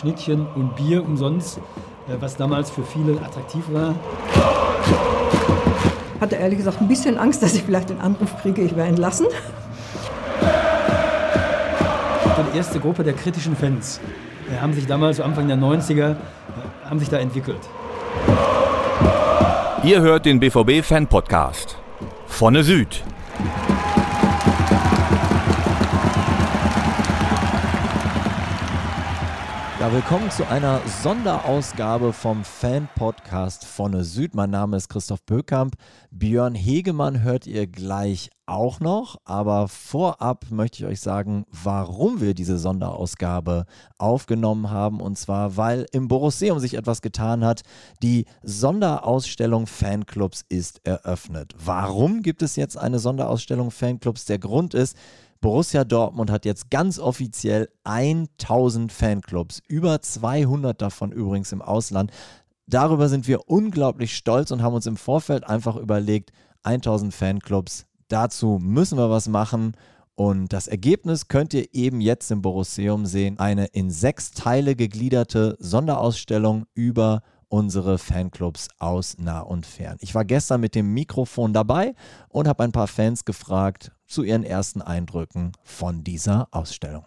Schnittchen und Bier umsonst, äh, was damals für viele attraktiv war. Hatte ehrlich gesagt ein bisschen Angst, dass ich vielleicht den Anruf kriege, ich wäre entlassen. Die erste Gruppe der kritischen Fans äh, haben sich damals, so Anfang der 90er, äh, haben sich da entwickelt. Ihr hört den BVB Fan Podcast. Vonne Süd. Willkommen zu einer Sonderausgabe vom Fan-Podcast von Süd. Mein Name ist Christoph Böckamp. Björn Hegemann hört ihr gleich auch noch. Aber vorab möchte ich euch sagen, warum wir diese Sonderausgabe aufgenommen haben. Und zwar, weil im Borusseum sich etwas getan hat. Die Sonderausstellung Fanclubs ist eröffnet. Warum gibt es jetzt eine Sonderausstellung Fanclubs? Der Grund ist, Borussia Dortmund hat jetzt ganz offiziell 1000 Fanclubs, über 200 davon übrigens im Ausland. Darüber sind wir unglaublich stolz und haben uns im Vorfeld einfach überlegt, 1000 Fanclubs, dazu müssen wir was machen. Und das Ergebnis könnt ihr eben jetzt im Borusseum sehen. Eine in sechs Teile gegliederte Sonderausstellung über unsere Fanclubs aus nah und fern. Ich war gestern mit dem Mikrofon dabei und habe ein paar Fans gefragt zu ihren ersten Eindrücken von dieser Ausstellung.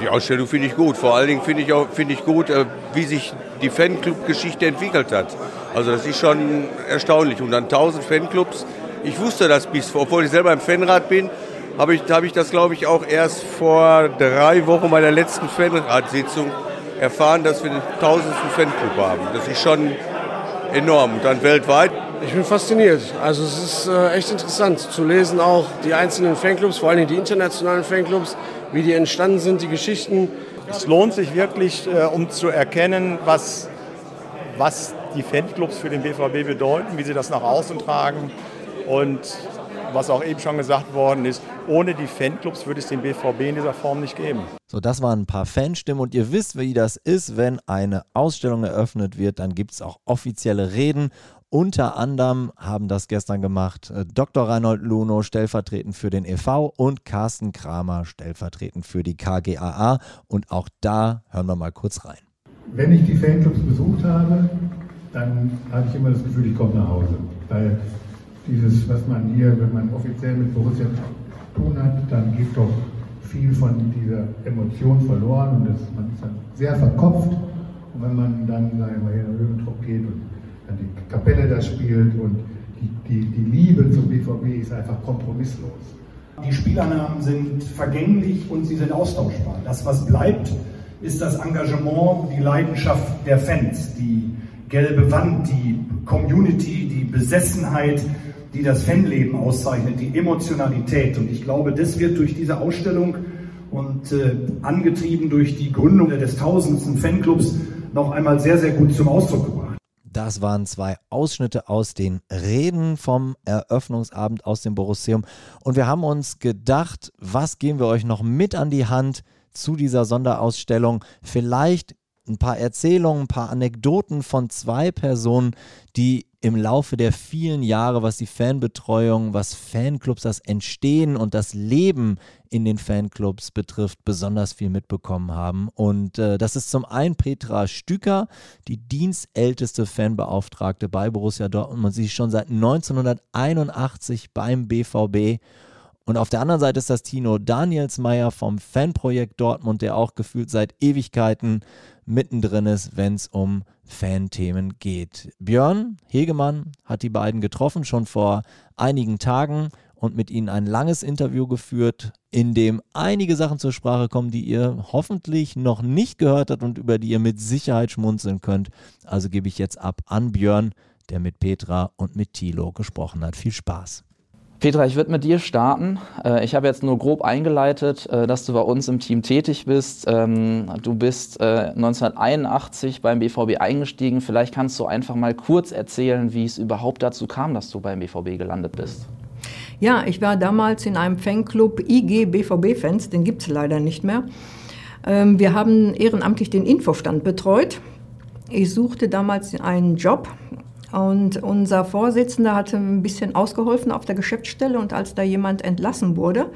Die Ausstellung finde ich gut. Vor allen Dingen finde ich, auch, find ich gut, äh, wie sich die Fanclub-Geschichte entwickelt hat. Also das ist schon erstaunlich. Und dann 1000 Fanclubs. Ich wusste das bis, obwohl ich selber im Fanrat bin, habe ich, hab ich das, glaube ich, auch erst vor drei Wochen bei der letzten Fanratssitzung erfahren, dass wir den tausendsten Fanclub haben. Das ist schon enorm. Dann weltweit. Ich bin fasziniert. Also es ist äh, echt interessant zu lesen auch die einzelnen Fanclubs, vor allem die internationalen Fanclubs, wie die entstanden sind, die Geschichten. Es lohnt sich wirklich, äh, um zu erkennen, was, was die Fanclubs für den BVB bedeuten, wie sie das nach außen tragen. Und was auch eben schon gesagt worden ist, ohne die Fanclubs würde es den BVB in dieser Form nicht geben. So, das waren ein paar Fanstimmen und ihr wisst, wie das ist, wenn eine Ausstellung eröffnet wird, dann gibt es auch offizielle Reden. Unter anderem haben das gestern gemacht äh, Dr. Reinhold Luno stellvertretend für den e.V. und Carsten Kramer stellvertretend für die KGAA. Und auch da hören wir mal kurz rein. Wenn ich die Fanclubs besucht habe, dann hatte ich immer das Gefühl, ich komme nach Hause. Weil dieses, was man hier, wenn man offiziell mit Borussia zu tun hat, dann geht doch viel von dieser Emotion verloren und das, man ist dann sehr verkopft. Und wenn man dann, sagen wir, hier in Röbentrop geht und dann die Kapelle da spielt und die, die, die Liebe zum BVB ist einfach kompromisslos. Die Spielernamen sind vergänglich und sie sind austauschbar. Das, was bleibt, ist das Engagement, die Leidenschaft der Fans, die gelbe Wand, die Community, die Besessenheit, die das Fanleben auszeichnet, die Emotionalität. Und ich glaube, das wird durch diese Ausstellung und äh, angetrieben durch die Gründung des tausendsten Fanclubs noch einmal sehr, sehr gut zum Ausdruck gebracht. Das waren zwei Ausschnitte aus den Reden vom Eröffnungsabend aus dem Borusseum. Und wir haben uns gedacht, was geben wir euch noch mit an die Hand zu dieser Sonderausstellung? Vielleicht ein paar Erzählungen, ein paar Anekdoten von zwei Personen, die im Laufe der vielen Jahre, was die Fanbetreuung, was Fanclubs, das Entstehen und das Leben in den Fanclubs betrifft, besonders viel mitbekommen haben. Und äh, das ist zum einen Petra Stücker, die dienstälteste Fanbeauftragte bei Borussia Dortmund und sie ist schon seit 1981 beim BVB. Und auf der anderen Seite ist das Tino Danielsmeier vom Fanprojekt Dortmund, der auch gefühlt seit Ewigkeiten mittendrin ist, wenn es um Fanthemen geht. Björn Hegemann hat die beiden getroffen, schon vor einigen Tagen und mit ihnen ein langes Interview geführt, in dem einige Sachen zur Sprache kommen, die ihr hoffentlich noch nicht gehört habt und über die ihr mit Sicherheit schmunzeln könnt. Also gebe ich jetzt ab an Björn, der mit Petra und mit Thilo gesprochen hat. Viel Spaß. Petra, ich würde mit dir starten. Äh, ich habe jetzt nur grob eingeleitet, äh, dass du bei uns im Team tätig bist. Ähm, du bist 1981 äh, beim BVB eingestiegen. Vielleicht kannst du einfach mal kurz erzählen, wie es überhaupt dazu kam, dass du beim BVB gelandet bist. Ja, ich war damals in einem Fanclub IG BVB-Fans, den gibt es leider nicht mehr. Ähm, wir haben ehrenamtlich den Infostand betreut. Ich suchte damals einen Job Und unser Vorsitzender hatte ein bisschen ausgeholfen auf der Geschäftsstelle und als da jemand entlassen wurde,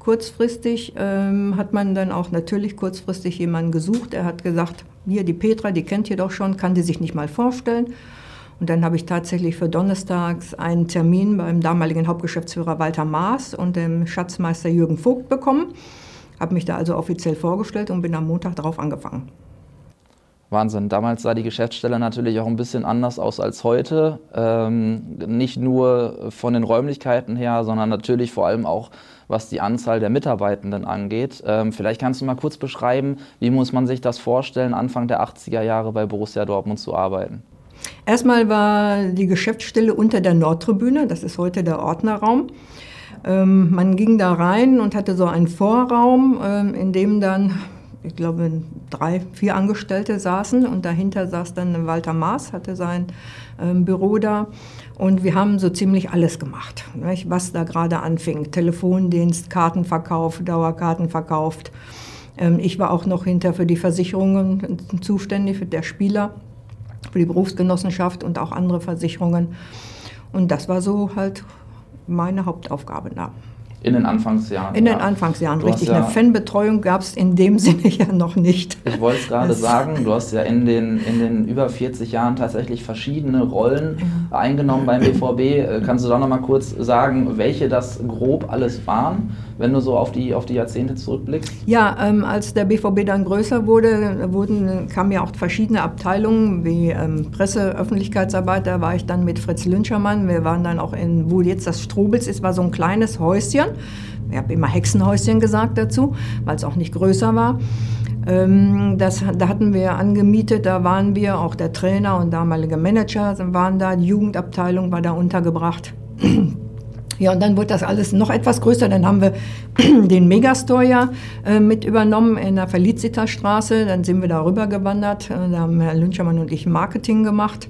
kurzfristig ähm, hat man dann auch natürlich kurzfristig jemanden gesucht. Er hat gesagt, hier die Petra, die kennt ihr doch schon, kann die sich nicht mal vorstellen. Und dann habe ich tatsächlich für donnerstags einen Termin beim damaligen Hauptgeschäftsführer Walter Maas und dem Schatzmeister Jürgen Vogt bekommen. Habe mich da also offiziell vorgestellt und bin am Montag darauf angefangen. Wahnsinn. Damals sah die Geschäftsstelle natürlich auch ein bisschen anders aus als heute. Ähm, nicht nur von den Räumlichkeiten her, sondern natürlich vor allem auch, was die Anzahl der Mitarbeitenden angeht. Ähm, vielleicht kannst du mal kurz beschreiben, wie muss man sich das vorstellen, Anfang der 80er Jahre bei Borussia Dortmund zu arbeiten? Erstmal war die Geschäftsstelle unter der Nordtribüne, das ist heute der Ordnerraum. Ähm, man ging da rein und hatte so einen Vorraum, ähm, in dem dann ich glaube, drei, vier Angestellte saßen und dahinter saß dann Walter Maas, hatte sein ähm, Büro da. Und wir haben so ziemlich alles gemacht, nicht? was da gerade anfing. Telefondienst, Kartenverkauf, Dauerkarten verkauft. Ähm, ich war auch noch hinter für die Versicherungen zuständig, für der Spieler, für die Berufsgenossenschaft und auch andere Versicherungen. Und das war so halt meine Hauptaufgabe da. In den Anfangsjahren. In den Anfangsjahren, du richtig. Ja, Eine Fanbetreuung gab es in dem Sinne ja noch nicht. Ich wollte es gerade sagen, du hast ja in den, in den über 40 Jahren tatsächlich verschiedene Rollen ja. eingenommen beim BVB. Äh, kannst du da noch mal kurz sagen, welche das grob alles waren? wenn du so auf die, auf die Jahrzehnte zurückblickst? Ja, ähm, als der BVB dann größer wurde, wurden, kamen ja auch verschiedene Abteilungen wie ähm, Presse, Öffentlichkeitsarbeit. Da war ich dann mit Fritz Lünchermann. Wir waren dann auch in, wo jetzt das Strobels ist, war so ein kleines Häuschen. Ich habe immer Hexenhäuschen gesagt dazu, weil es auch nicht größer war. Ähm, das, da hatten wir angemietet, da waren wir, auch der Trainer und damalige Manager waren da, die Jugendabteilung war da untergebracht. Ja, und dann wurde das alles noch etwas größer. Dann haben wir den Megastore ja äh, mit übernommen in der Felicitas-Straße. Dann sind wir da rüber gewandert. Äh, da haben Herr Lünchermann und ich Marketing gemacht.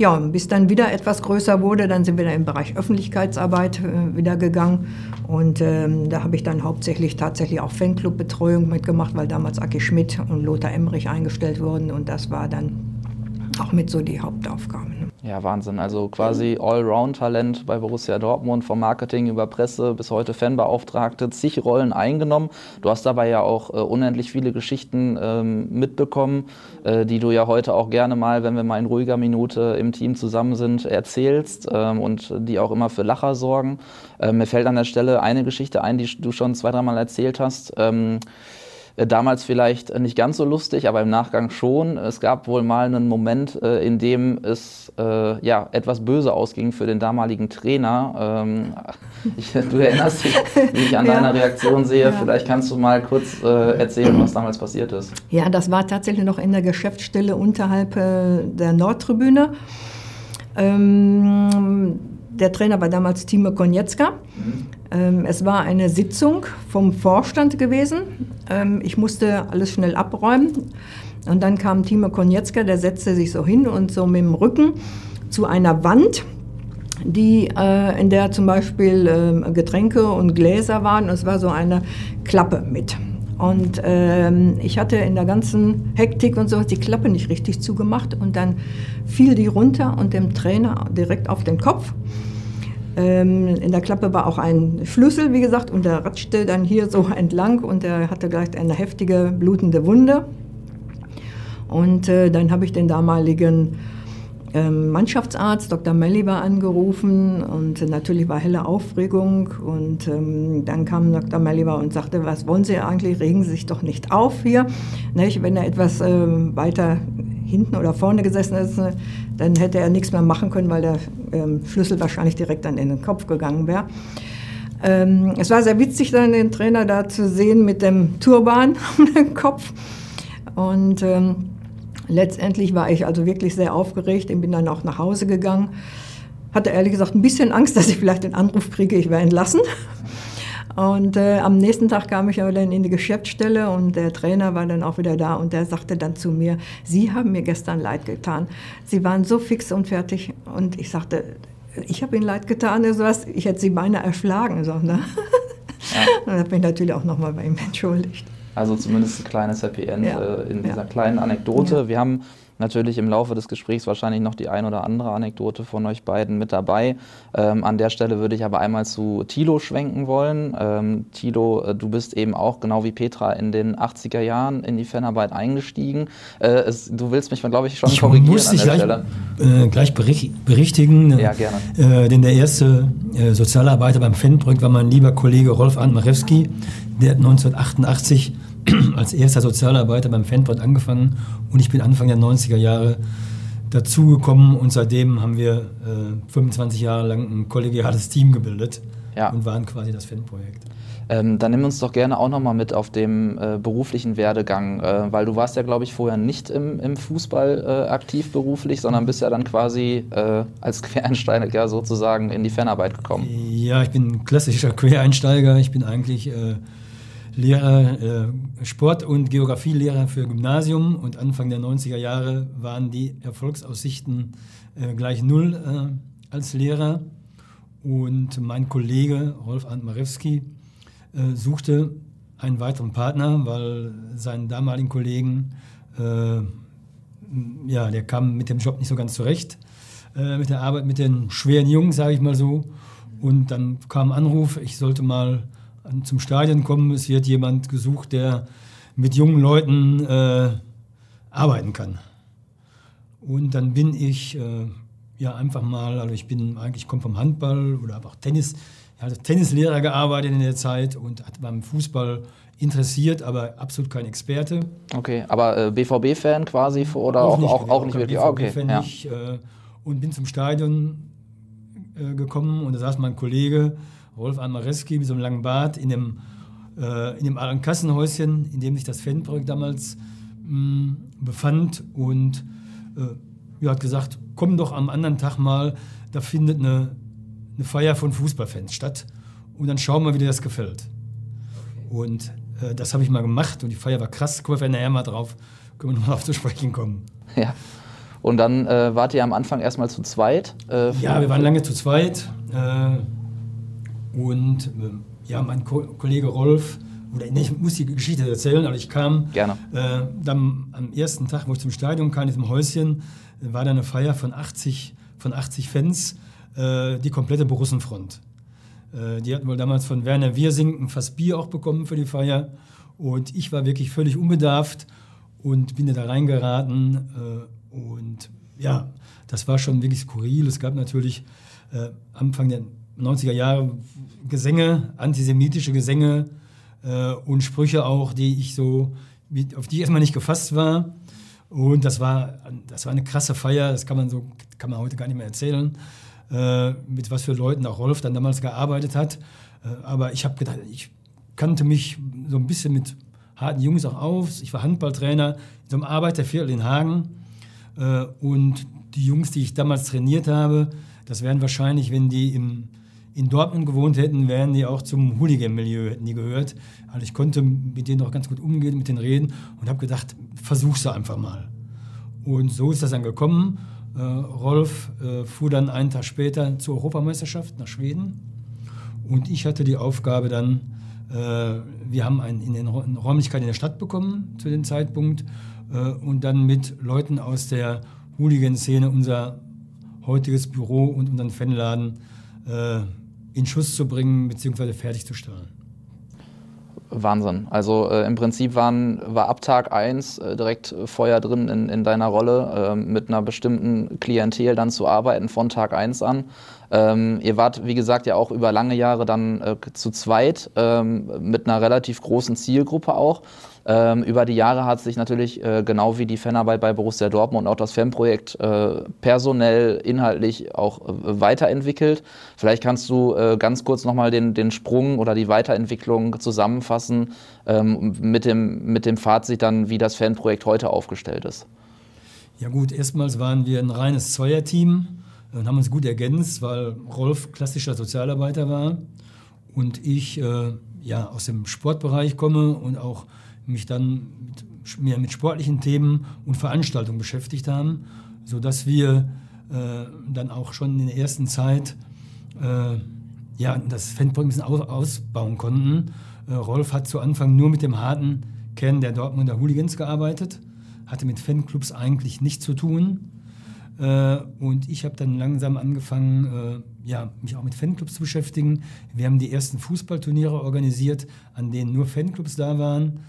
Ja, bis dann wieder etwas größer wurde, dann sind wir da im Bereich Öffentlichkeitsarbeit äh, wieder gegangen. Und ähm, da habe ich dann hauptsächlich tatsächlich auch Fanclub-Betreuung mitgemacht, weil damals Aki Schmidt und Lothar Emmerich eingestellt wurden. Und das war dann auch mit so die Hauptaufgaben. Ne? Ja, Wahnsinn. Also quasi Allround-Talent bei Borussia Dortmund, vom Marketing über Presse bis heute Fanbeauftragte, zig Rollen eingenommen. Du hast dabei ja auch äh, unendlich viele Geschichten ähm, mitbekommen, äh, die du ja heute auch gerne mal, wenn wir mal in ruhiger Minute im Team zusammen sind, erzählst ähm, und die auch immer für Lacher sorgen. Äh, mir fällt an der Stelle eine Geschichte ein, die du schon zwei, dreimal erzählt hast. Ähm, äh, damals vielleicht nicht ganz so lustig, aber im Nachgang schon. Es gab wohl mal einen Moment, äh, in dem es äh, ja, etwas böse ausging für den damaligen Trainer. Ähm, ich, du erinnerst dich, wie ich an ja. deiner Reaktion sehe. Ja. Vielleicht kannst du mal kurz erzählen, was damals passiert ist. Ja, das war tatsächlich noch in der Geschäftsstelle unterhalb der Nordtribüne. Ähm, der Trainer war damals Timo Konietzka. Mhm. Ähm, es war eine Sitzung vom Vorstand gewesen. Ähm, ich musste alles schnell abräumen. Und dann kam Timo Konietzka, der setzte sich so hin und so mit dem Rücken zu einer Wand, die, äh, in der zum Beispiel äh, Getränke und Gläser waren. Es war so eine Klappe mit. Und ähm, ich hatte in der ganzen Hektik und so die Klappe nicht richtig zugemacht und dann fiel die runter und dem Trainer direkt auf den Kopf. Ähm, in der Klappe war auch ein Schlüssel, wie gesagt, und der ratschte dann hier so entlang und er hatte gleich eine heftige blutende Wunde. Und äh, dann habe ich den damaligen ähm, Mannschaftsarzt Dr. Melliver angerufen und natürlich war helle Aufregung und ähm, dann kam Dr. Melliver und sagte, was wollen Sie eigentlich, regen Sie sich doch nicht auf hier, nicht? wenn er etwas ähm, weiter hinten oder vorne gesessen ist, äh, dann hätte er nichts mehr machen können, weil der ähm, Schlüssel wahrscheinlich direkt dann in den Kopf gegangen wäre. Ähm, es war sehr witzig, dann den Trainer da zu sehen mit dem Turban um den Kopf. Und ähm, letztendlich war ich also wirklich sehr aufgeregt und bin dann auch nach Hause gegangen. Hatte ehrlich gesagt ein bisschen Angst, dass ich vielleicht den Anruf kriege, ich wäre entlassen. Und äh, am nächsten Tag kam ich aber dann in die Geschäftsstelle und der Trainer war dann auch wieder da und der sagte dann zu mir, Sie haben mir gestern leid getan. Sie waren so fix und fertig. Und ich sagte, ich habe Ihnen leid getan, also was, ich hätte Sie beinahe erschlagen. So, ne? ja. Und da bin ich natürlich auch nochmal bei ihm entschuldigt. Also zumindest ein kleines Happy End Ja. äh, in dieser Ja. kleinen Anekdote. Wir haben natürlich im Laufe des Gesprächs wahrscheinlich noch die ein oder andere Anekdote von euch beiden mit dabei. Ähm, an der Stelle würde ich aber einmal zu Tilo schwenken wollen. Ähm, Tilo, äh, du bist eben auch genau wie Petra in den 80er Jahren in die Fanarbeit eingestiegen. Äh, es, du willst mich, glaube ich, schon Ich korrigieren muss an dich der gleich, äh, gleich berich- berichtigen. Ja, gerne. Äh, denn der erste äh, Sozialarbeiter beim Fanprojekt war mein lieber Kollege Rolf Arndt Marewski. Der hat 1988 als erster Sozialarbeiter beim Fanprojekt angefangen und ich bin Anfang der 90er Jahre dazugekommen und seitdem haben wir äh, 25 Jahre lang ein kollegiales Team gebildet Ja. und waren quasi das Fanprojekt. Ähm, dann nimm uns doch gerne auch nochmal mit auf dem äh, beruflichen Werdegang, äh, weil du warst ja, glaube ich, vorher nicht im, im Fußball äh, aktiv beruflich, sondern bist ja dann quasi äh, als Quereinsteiger sozusagen in die Fanarbeit gekommen. Ja, ich bin ein klassischer Quereinsteiger. Ich bin eigentlich äh, Lehrer, äh, Sport- und Geografielehrer für Gymnasium und Anfang der 90er Jahre waren die Erfolgsaussichten äh, gleich null äh, als Lehrer. Und mein Kollege Rolf Arndt Marewski äh, suchte einen weiteren Partner, weil seinen damaligen Kollegen, äh, ja, der kam mit dem Job nicht so ganz zurecht, äh, mit der Arbeit mit den schweren Jungs, sage ich mal so. Und dann kam ein Anruf, ich sollte mal zum Stadion kommen. Es wird jemand gesucht, der mit jungen Leuten äh, arbeiten kann. Und dann bin ich äh, ja einfach mal, also ich bin eigentlich komme vom Handball oder habe auch Tennis, ich habe als Tennislehrer gearbeitet in der Zeit und hat beim Fußball interessiert, aber absolut kein Experte. Okay, aber äh, BVB-Fan quasi oder auch, auch, auch, nicht kein wirklich? Ah, okay, ja. nicht, äh, und bin zum Stadion äh, gekommen und da saß mein Kollege Rolf Almareski mit so einem langen Bart in dem, äh, in dem alten Kassenhäuschen, in dem sich das Fanprojekt damals mh, befand und äh, ja, hat gesagt, komm doch am anderen Tag mal, da findet eine, eine Feier von Fußballfans statt und dann schauen wir, wie dir das gefällt. Und äh, das habe ich mal gemacht und die Feier war krass, kommen wir nachher mal drauf, können wir nochmal auf zu sprechen kommen. ja. Und dann äh, wart ihr am Anfang erstmal zu zweit? Äh, Ja, wir waren lange zu zweit. Und äh, ja, mein Ko Kollege Rolf, oder nee, ich muss die Geschichte erzählen, aber ich kam Gerne. Äh, dann am ersten Tag, wo ich zum Stadion kam, in diesem Häuschen, war da eine Feier von 80, von 80 Fans, äh, die komplette Borussenfront. Äh, die hatten wohl damals von Werner Wirsing ein Fass Bier auch bekommen für die Feier. Und ich war wirklich völlig unbedarft und bin da reingeraten. Äh, und ja, das war schon wirklich skurril. Es gab natürlich äh, Anfang der 90er Jahre Gesänge, antisemitische Gesänge äh, und Sprüche auch, die ich so, auf die ich erstmal nicht gefasst war. Und das war, das war eine krasse Feier, das kann man so, kann man heute gar nicht mehr erzählen, äh, mit was für Leuten auch Rolf dann damals gearbeitet hat. Äh, aber ich habe gedacht, ich kannte mich so ein bisschen mit harten Jungs auch auf. Ich war Handballtrainer in so einem Arbeiterviertel in Hagen. Äh, und die Jungs, die ich damals trainiert habe, das wären wahrscheinlich, wenn die im, in Dortmund gewohnt hätten, wären die auch zum Hooligan-Milieu, hätten die gehört. Also ich konnte mit denen auch ganz gut umgehen, mit denen reden und habe gedacht, versuch's einfach mal. Und so ist das dann gekommen. Äh, Rolf äh, fuhr dann einen Tag später zur Europameisterschaft nach Schweden. Und ich hatte die Aufgabe dann, äh, wir haben ein, in den Räu- eine Räumlichkeit in der Stadt bekommen zu dem Zeitpunkt äh, und dann mit Leuten aus der Hooligan-Szene unser heutiges Büro und unseren Fanladen äh, in Schuss zu bringen bzw. fertigzustellen. Wahnsinn. Also äh, im Prinzip waren, war ab Tag 1 äh, direkt äh, Feuer drin in, in deiner Rolle, ähm, mit einer bestimmten Klientel dann zu arbeiten von Tag 1 an. Ähm, ihr wart, wie gesagt, ja auch über lange Jahre dann äh, zu zweit, ähm, mit einer relativ großen Zielgruppe auch. Ähm, über die Jahre hat sich natürlich, äh, genau wie die Fanarbeit bei Borussia Dortmund und auch das Fanprojekt, äh, personell, inhaltlich auch äh, weiterentwickelt. Vielleicht kannst du äh, ganz kurz nochmal den, den Sprung oder die Weiterentwicklung zusammenfassen ähm, mit, dem, mit dem Fazit dann, wie das Fanprojekt heute aufgestellt ist. Ja gut, erstmals waren wir ein reines Zweierteam und haben uns gut ergänzt, weil Rolf klassischer Sozialarbeiter war und ich äh, ja, aus dem Sportbereich komme und auch mich dann mit, mehr mit sportlichen Themen und Veranstaltungen beschäftigt haben, sodass wir äh, dann auch schon in der ersten Zeit äh, ja, das Fanprojekt ein bisschen aus, ausbauen konnten. Äh, Rolf hat zu Anfang nur mit dem harten Kern der Dortmunder Hooligans gearbeitet, hatte mit Fanclubs eigentlich nichts zu tun. Äh, und ich habe dann langsam angefangen, äh, ja, mich auch mit Fanclubs zu beschäftigen. Wir haben die ersten Fußballturniere organisiert, an denen nur Fanclubs da waren.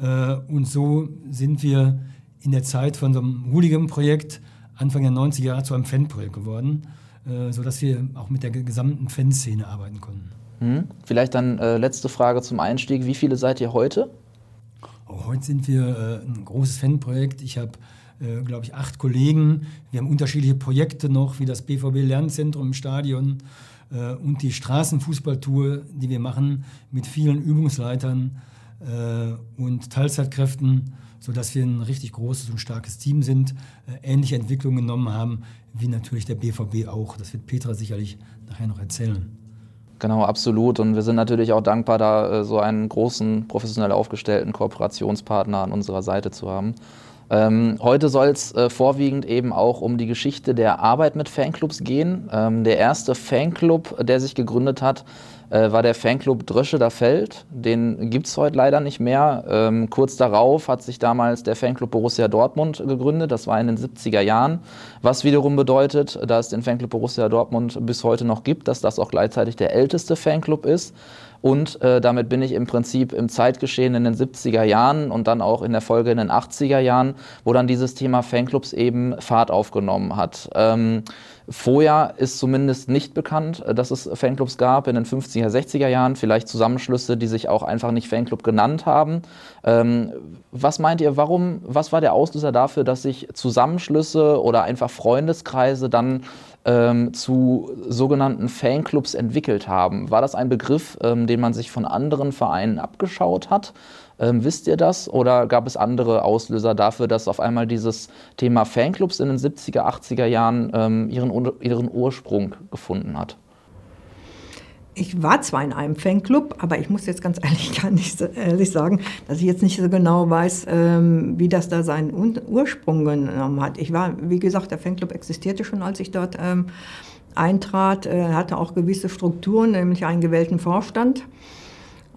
Äh, und so sind wir in der Zeit von so einem Hooligan-Projekt Anfang der 90er Jahre zu einem Fanprojekt geworden, sodass wir auch mit der gesamten Fanszene arbeiten konnten. Hm. Vielleicht dann äh, letzte Frage zum Einstieg. Wie viele seid ihr heute? Oh, heute sind wir äh, ein großes Fanprojekt. Ich habe äh, glaube ich, acht Kollegen. Wir haben unterschiedliche Projekte noch, wie das BVB Lernzentrum im Stadion äh, und die Straßenfußballtour, die wir machen mit vielen Übungsleitern äh, und Teilzeitkräften, sodass wir ein richtig großes und starkes Team sind, äh, ähnliche Entwicklungen genommen haben, wie natürlich der BVB auch. Das wird Petra sicherlich nachher noch erzählen. Genau, absolut. Und wir sind natürlich auch dankbar, da äh, so einen großen, professionell aufgestellten Kooperationspartner an unserer Seite zu haben. Ähm, heute soll es äh, vorwiegend eben auch um die Geschichte der Arbeit mit Fanclubs gehen. Ähm, der erste Fanclub, der sich gegründet hat, äh, war der Fanclub Dröscheler Feld. Den gibt es heute leider nicht mehr. Ähm, kurz darauf hat sich damals der Fanclub Borussia Dortmund gegründet. Das war in den 70er Jahren. Was wiederum bedeutet, dass es den Fanclub Borussia Dortmund bis heute noch gibt, dass das auch gleichzeitig der älteste Fanclub ist. Und äh, damit bin ich im Prinzip im Zeitgeschehen in den 70er Jahren und dann auch in der Folge in den 80er Jahren, wo dann dieses Thema Fanclubs eben Fahrt aufgenommen hat. Ähm, vorher ist zumindest nicht bekannt, äh, dass es Fanclubs gab in den 50er, 60er Jahren, vielleicht Zusammenschlüsse, die sich auch einfach nicht Fanclub genannt haben. Ähm, was meint ihr, warum, was war der Auslöser dafür, dass sich Zusammenschlüsse oder einfach Freundeskreise dann ähm, zu sogenannten Fanclubs entwickelt haben. War das ein Begriff, ähm, den man sich von anderen Vereinen abgeschaut hat? Ähm, wisst ihr das? Oder gab es andere Auslöser dafür, dass auf einmal dieses Thema Fanclubs in den 70er, 80er Jahren ähm, ihren, ihren Ursprung gefunden hat? Ich war zwar in einem Fanclub, aber ich muss jetzt ganz ehrlich gar nicht ehrlich sagen, dass ich jetzt nicht so genau weiß, ähm, wie das da seinen Ursprung genommen hat. Ich war, wie gesagt, der Fanclub existierte schon, als ich dort ähm, eintrat, äh, hatte auch gewisse Strukturen, nämlich einen gewählten Vorstand.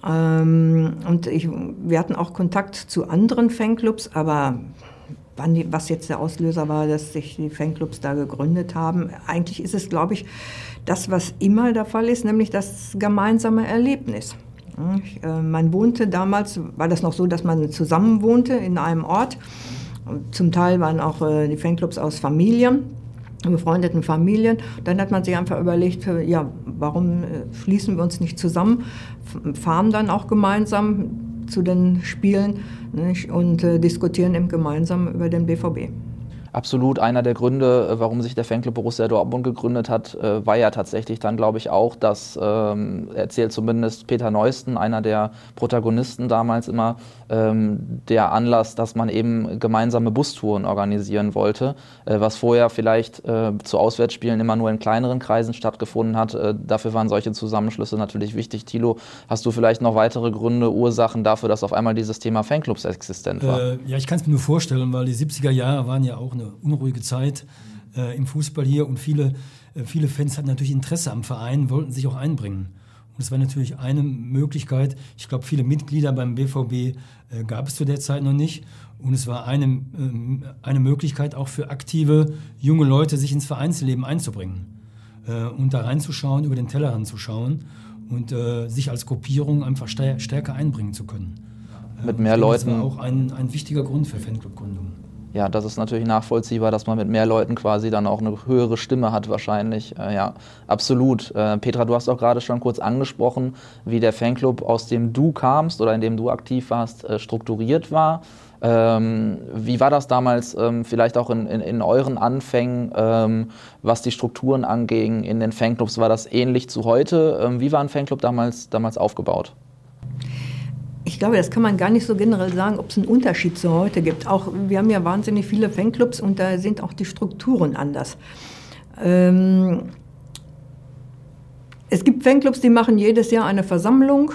Ähm, und ich, wir hatten auch Kontakt zu anderen Fanclubs, aber die, was jetzt der Auslöser war, dass sich die Fanclubs da gegründet haben, eigentlich ist es, glaube ich, das, was immer der Fall ist, nämlich das gemeinsame Erlebnis. Äh, man wohnte damals, war das noch so, dass man zusammen wohnte in einem Ort. Zum Teil waren auch äh, die Fanclubs aus Familien, befreundeten Familien. Dann hat man sich einfach überlegt, ja, warum äh, schließen wir uns nicht zusammen, fahren dann auch gemeinsam zu den Spielen und diskutieren eben gemeinsam über den BVB absolut einer der Gründe, äh, warum sich der Fanclub Borussia Dortmund gegründet hat, äh, war ja tatsächlich dann, glaube ich, auch, dass, ähm, erzählt zumindest Peter Neusten, einer der Protagonisten damals immer, ähm, der Anlass, dass man eben gemeinsame Bustouren organisieren wollte, äh, was vorher vielleicht äh, zu Auswärtsspielen immer nur in kleineren Kreisen stattgefunden hat. Äh, dafür waren solche Zusammenschlüsse natürlich wichtig. Tilo, hast du vielleicht noch weitere Gründe, Ursachen dafür, dass auf einmal dieses Thema Fanclubs existent war? Äh, ja, ich kann es mir nur vorstellen, weil die 70er Jahre waren ja auch eine unruhige Zeit äh, im Fußball hier und viele, äh, viele Fans hatten natürlich Interesse am Verein, wollten sich auch einbringen. Und es war natürlich eine Möglichkeit. Ich glaube, viele Mitglieder beim BVB äh, gab es zu der Zeit noch nicht. Und es war eine, äh, eine Möglichkeit auch für aktive junge Leute, sich ins Vereinsleben einzubringen äh, und da reinzuschauen, über den Tellerrand zu schauen und äh, sich als Gruppierung einfach stärker einbringen zu können. Mit mehr Leuten. Das war auch ein, ein wichtiger Grund für Fanclub-Gründung ja, das ist natürlich nachvollziehbar, dass man mit mehr Leuten quasi dann auch eine höhere Stimme hat wahrscheinlich. Äh, ja, absolut. Äh, Petra, du hast auch gerade schon kurz angesprochen, wie der Fanclub, aus dem du kamst oder in dem du aktiv warst, äh, strukturiert war. Ähm, wie war das damals ähm, vielleicht auch in, in, in euren Anfängen, ähm, was die Strukturen anging in den Fanclubs? War das ähnlich zu heute? Ähm, wie war ein Fanclub damals, damals aufgebaut? Ich glaube, das kann man gar nicht so generell sagen, ob es einen Unterschied zu heute gibt. Auch wir haben ja wahnsinnig viele Fanclubs und da sind auch die Strukturen anders. Ähm, es gibt Fanclubs, die machen jedes Jahr eine Versammlung,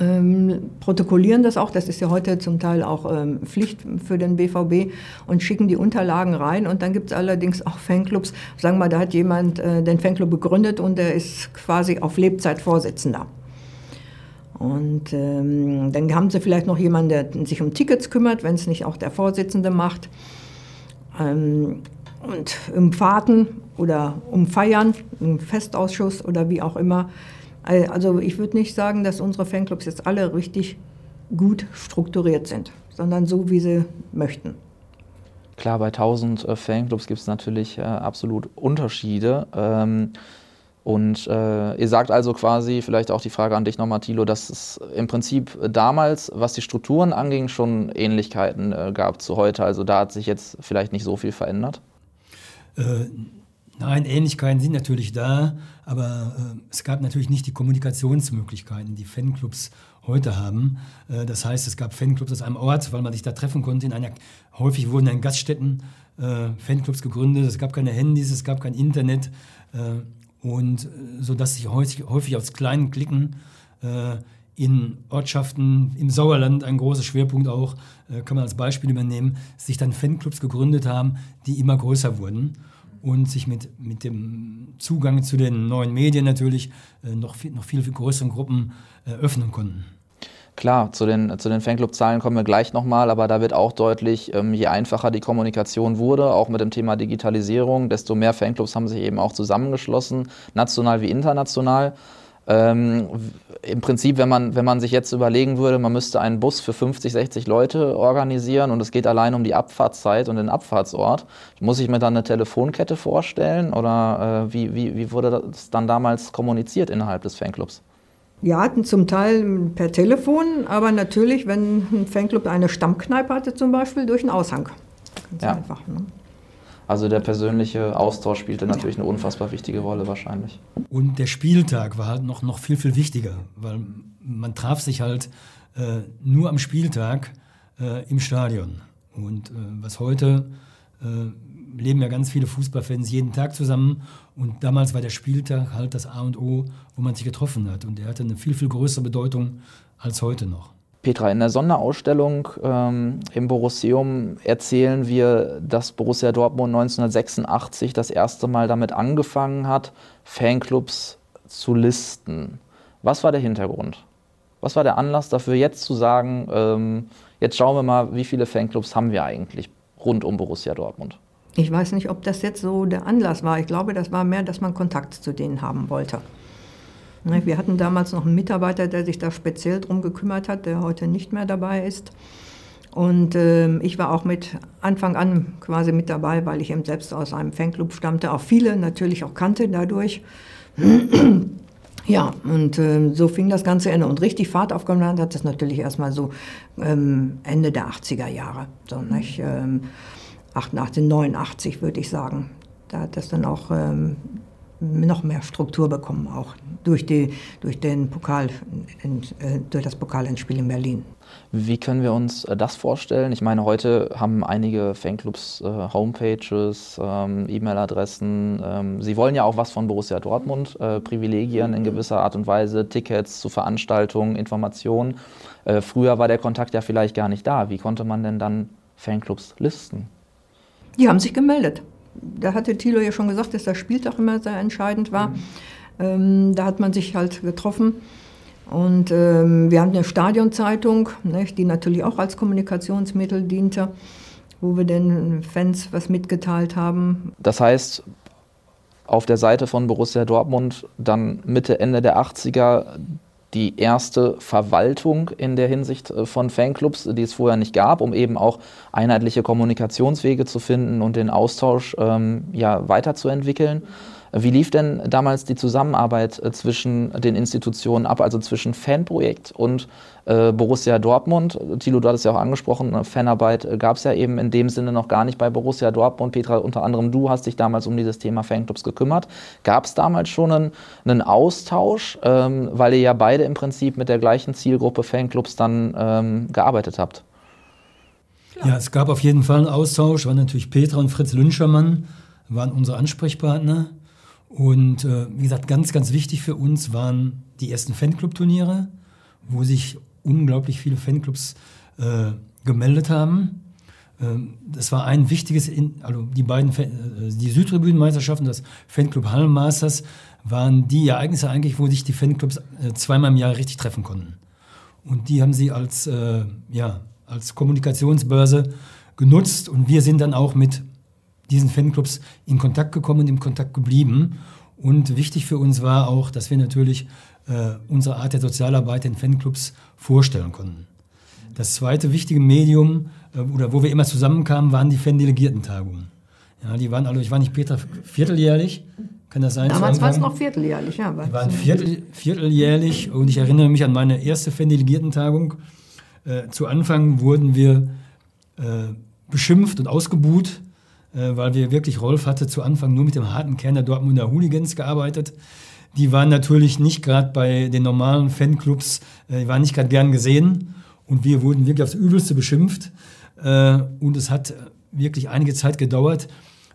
ähm, protokollieren das auch, das ist ja heute zum Teil auch ähm, Pflicht für den BVB und schicken die Unterlagen rein. Und dann gibt es allerdings auch Fanclubs, sagen wir mal, da hat jemand äh, den Fanclub begründet und der ist quasi auf Lebzeit Vorsitzender. Und ähm, dann haben sie vielleicht noch jemanden, der sich um Tickets kümmert, wenn es nicht auch der Vorsitzende macht. Ähm, und um Fahrten oder um Feiern, im Festausschuss oder wie auch immer. Also ich würde nicht sagen, dass unsere Fanclubs jetzt alle richtig gut strukturiert sind, sondern so, wie sie möchten. Klar, bei 1000 äh, Fanclubs gibt es natürlich äh, absolut Unterschiede. Ähm, und äh, ihr sagt also quasi, vielleicht auch die Frage an dich nochmal, Thilo, dass es im Prinzip damals, was die Strukturen anging, schon Ähnlichkeiten äh, gab zu heute. Also da hat sich jetzt vielleicht nicht so viel verändert? Äh, nein, Ähnlichkeiten sind natürlich da, aber äh, es gab natürlich nicht die Kommunikationsmöglichkeiten, die Fanclubs heute haben. Äh, das heißt, es gab Fanclubs aus einem Ort, weil man sich da treffen konnte. In einer, häufig wurden in Gaststätten äh, Fanclubs gegründet. Es gab keine Handys, es gab kein Internet. Und äh, so dass sich häufig, häufig aus kleinen Klicken äh, in Ortschaften im Sauerland, ein großer Schwerpunkt auch, äh, kann man als Beispiel übernehmen, sich dann Fanclubs gegründet haben, die immer größer wurden und sich mit, mit dem Zugang zu den neuen Medien natürlich äh, noch, viel, noch viel, viel größeren Gruppen äh, öffnen konnten. Klar, zu den, zu den Fanclub-Zahlen kommen wir gleich nochmal, aber da wird auch deutlich, ähm, je einfacher die Kommunikation wurde, auch mit dem Thema Digitalisierung, desto mehr Fanclubs haben sich eben auch zusammengeschlossen, national wie international. Ähm, Im Prinzip, wenn man, wenn man sich jetzt überlegen würde, man müsste einen Bus für 50, 60 Leute organisieren und es geht allein um die Abfahrtszeit und den Abfahrtsort, muss ich mir dann eine Telefonkette vorstellen oder äh, wie, wie, wie wurde das dann damals kommuniziert innerhalb des Fanclubs? Ja, zum Teil per Telefon, aber natürlich, wenn ein Fanclub eine Stammkneipe hatte zum Beispiel, durch einen Aushang. Ganz ja. einfach. Ne? Also der persönliche Austausch spielte natürlich eine unfassbar wichtige Rolle wahrscheinlich. Und der Spieltag war halt noch, noch viel, viel wichtiger, weil man traf sich halt äh, nur am Spieltag äh, im Stadion. Und äh, was heute äh, leben ja ganz viele Fußballfans jeden Tag zusammen. Und damals war der Spieltag halt das A und O, wo man sich getroffen hat. Und er hatte eine viel, viel größere Bedeutung als heute noch. Petra, in der Sonderausstellung ähm, im Borusseum erzählen wir, dass Borussia Dortmund 1986 das erste Mal damit angefangen hat, Fanclubs zu listen. Was war der Hintergrund? Was war der Anlass dafür, jetzt zu sagen, ähm, jetzt schauen wir mal, wie viele Fanclubs haben wir eigentlich rund um Borussia Dortmund? Ich weiß nicht, ob das jetzt so der Anlass war. Ich glaube, das war mehr, dass man Kontakt zu denen haben wollte. Ne, wir hatten damals noch einen Mitarbeiter, der sich da speziell drum gekümmert hat, der heute nicht mehr dabei ist. Und äh, ich war auch mit Anfang an quasi mit dabei, weil ich eben selbst aus einem Fanclub stammte, auch viele natürlich auch kannte dadurch. ja, und äh, so fing das Ganze an. Und richtig Fahrt aufgenommen hat das natürlich erstmal so ähm, Ende der 80er Jahre. So, nicht? Ähm, 88, 89 würde ich sagen. Da hat das dann auch ähm, noch mehr Struktur bekommen, auch durch, die, durch, den Pokal, äh, durch das Pokalendspiel in Berlin. Wie können wir uns äh, das vorstellen? Ich meine, heute haben einige Fanclubs äh, Homepages, ähm, E-Mail-Adressen. Ähm, sie wollen ja auch was von Borussia Dortmund, äh, Privilegien in gewisser Art und Weise, Tickets zu Veranstaltungen, Informationen. Äh, früher war der Kontakt ja vielleicht gar nicht da. Wie konnte man denn dann Fanclubs listen? Die haben sich gemeldet da hatte Thilo ja schon gesagt, dass das Spieltag immer sehr entscheidend war. Mhm. Ähm, da hat man sich halt getroffen. Und ähm, wir haben eine Stadionzeitung, ne, die natürlich auch als Kommunikationsmittel diente, wo wir den Fans was mitgeteilt haben. Das heißt, auf der Seite von Borussia Dortmund dann Mitte, Ende der 80er die erste Verwaltung in der Hinsicht äh, von Fanclubs, die es vorher nicht gab, um eben auch einheitliche Kommunikationswege zu finden und den Austausch ähm, ja, weiterzuentwickeln. Wie lief denn damals die Zusammenarbeit äh, zwischen den Institutionen ab, also zwischen Fanprojekt und äh, Borussia Dortmund? Thilo, du hattest ja auch angesprochen, äh, Fanarbeit äh, gab es ja eben in dem Sinne noch gar nicht bei Borussia Dortmund. Petra, unter anderem du hast dich damals um dieses Thema Fanclubs gekümmert. Gab es damals schon einen, einen Austausch, ähm, weil ihr ja beide im Prinzip mit der gleichen Zielgruppe Fanclubs dann ähm, gearbeitet habt? Ja, es gab auf jeden Fall einen Austausch, war natürlich Petra und Fritz Lünschermann waren unsere Ansprechpartner. Und äh, wie gesagt, ganz, ganz wichtig für uns waren die ersten Fanclub-Turniere, wo sich unglaublich viele Fanclubs äh, gemeldet haben. Ähm, das war ein wichtiges, in, also die beiden, äh, die Südtribünenmeisterschaften, das Fanclub Hallenmasters, waren die Ereignisse eigentlich, wo sich die Fanclubs äh, zweimal im Jahr richtig treffen konnten. und die haben sie als, äh, ja, als Kommunikationsbörse genutzt und wir sind dann auch mit diesen Fanclubs in Kontakt gekommen und im Kontakt geblieben. Und wichtig für uns war auch, dass wir natürlich äh, unsere Art der Sozialarbeit in Fanclubs vorstellen konnten. Das zweite wichtige Medium, äh, oder wo wir immer zusammenkamen, waren die Fan-Delegierten-Tagungen. Ja, die waren, also ich war nicht Peter vierteljährlich, kann das sein? Damals war es noch vierteljährlich, ja. Die waren viertel, vierteljährlich und ich erinnere mich an meine erste Fan-Delegierten-Tagung. Äh, zu Anfang wurden wir äh, beschimpft und ausgebuht, weil wir wirklich, Rolf hatte zu Anfang nur mit dem harten Kern der Dortmunder Hooligans gearbeitet. Die waren natürlich nicht gerade bei den normalen Fanclubs, äh, die waren nicht gerade gern gesehen und wir wurden wirklich aufs Übelste beschimpft. Äh, und es hat wirklich einige Zeit gedauert,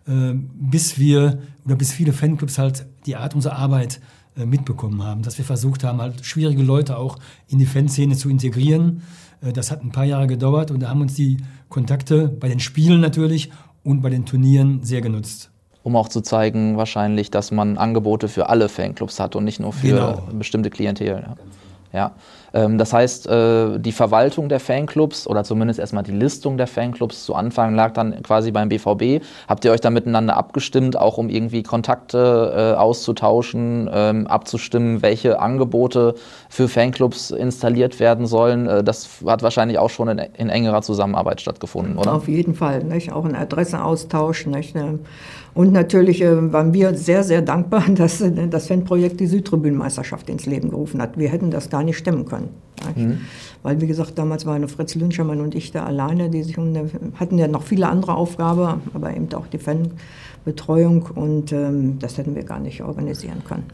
äh, bis wir oder bis viele Fanclubs halt die Art unserer Arbeit äh, mitbekommen haben, dass wir versucht haben, halt schwierige Leute auch in die Fanszene zu integrieren. Äh, das hat ein paar Jahre gedauert und da haben uns die Kontakte bei den Spielen natürlich und bei den Turnieren sehr genutzt. Um auch zu zeigen, wahrscheinlich, dass man Angebote für alle Fanclubs hat und nicht nur für genau. bestimmte Klientel. Ja. Ja. Ähm, das heißt, äh, die Verwaltung der Fanclubs oder zumindest erstmal die Listung der Fanclubs zu Anfang lag dann quasi beim BVB. Habt ihr euch da miteinander abgestimmt, auch um irgendwie Kontakte äh, auszutauschen, ähm, abzustimmen, welche Angebote für Fanclubs installiert werden sollen? Äh, das hat wahrscheinlich auch schon in, in engerer Zusammenarbeit stattgefunden, oder? Auf jeden Fall. Nicht? Auch ein Adressenaustausch. Nicht? Ne? Und natürlich äh, waren wir sehr, sehr dankbar, dass äh, das Fanprojekt die Südtribünenmeisterschaft ins Leben gerufen hat. Wir hätten das gar nicht stemmen können. Mhm. Weil, wie gesagt, damals waren Fritz Lünschermann und ich da alleine, die sich um, hatten ja noch viele andere Aufgaben, aber eben auch die Fanbetreuung und ähm, das hätten wir gar nicht organisieren können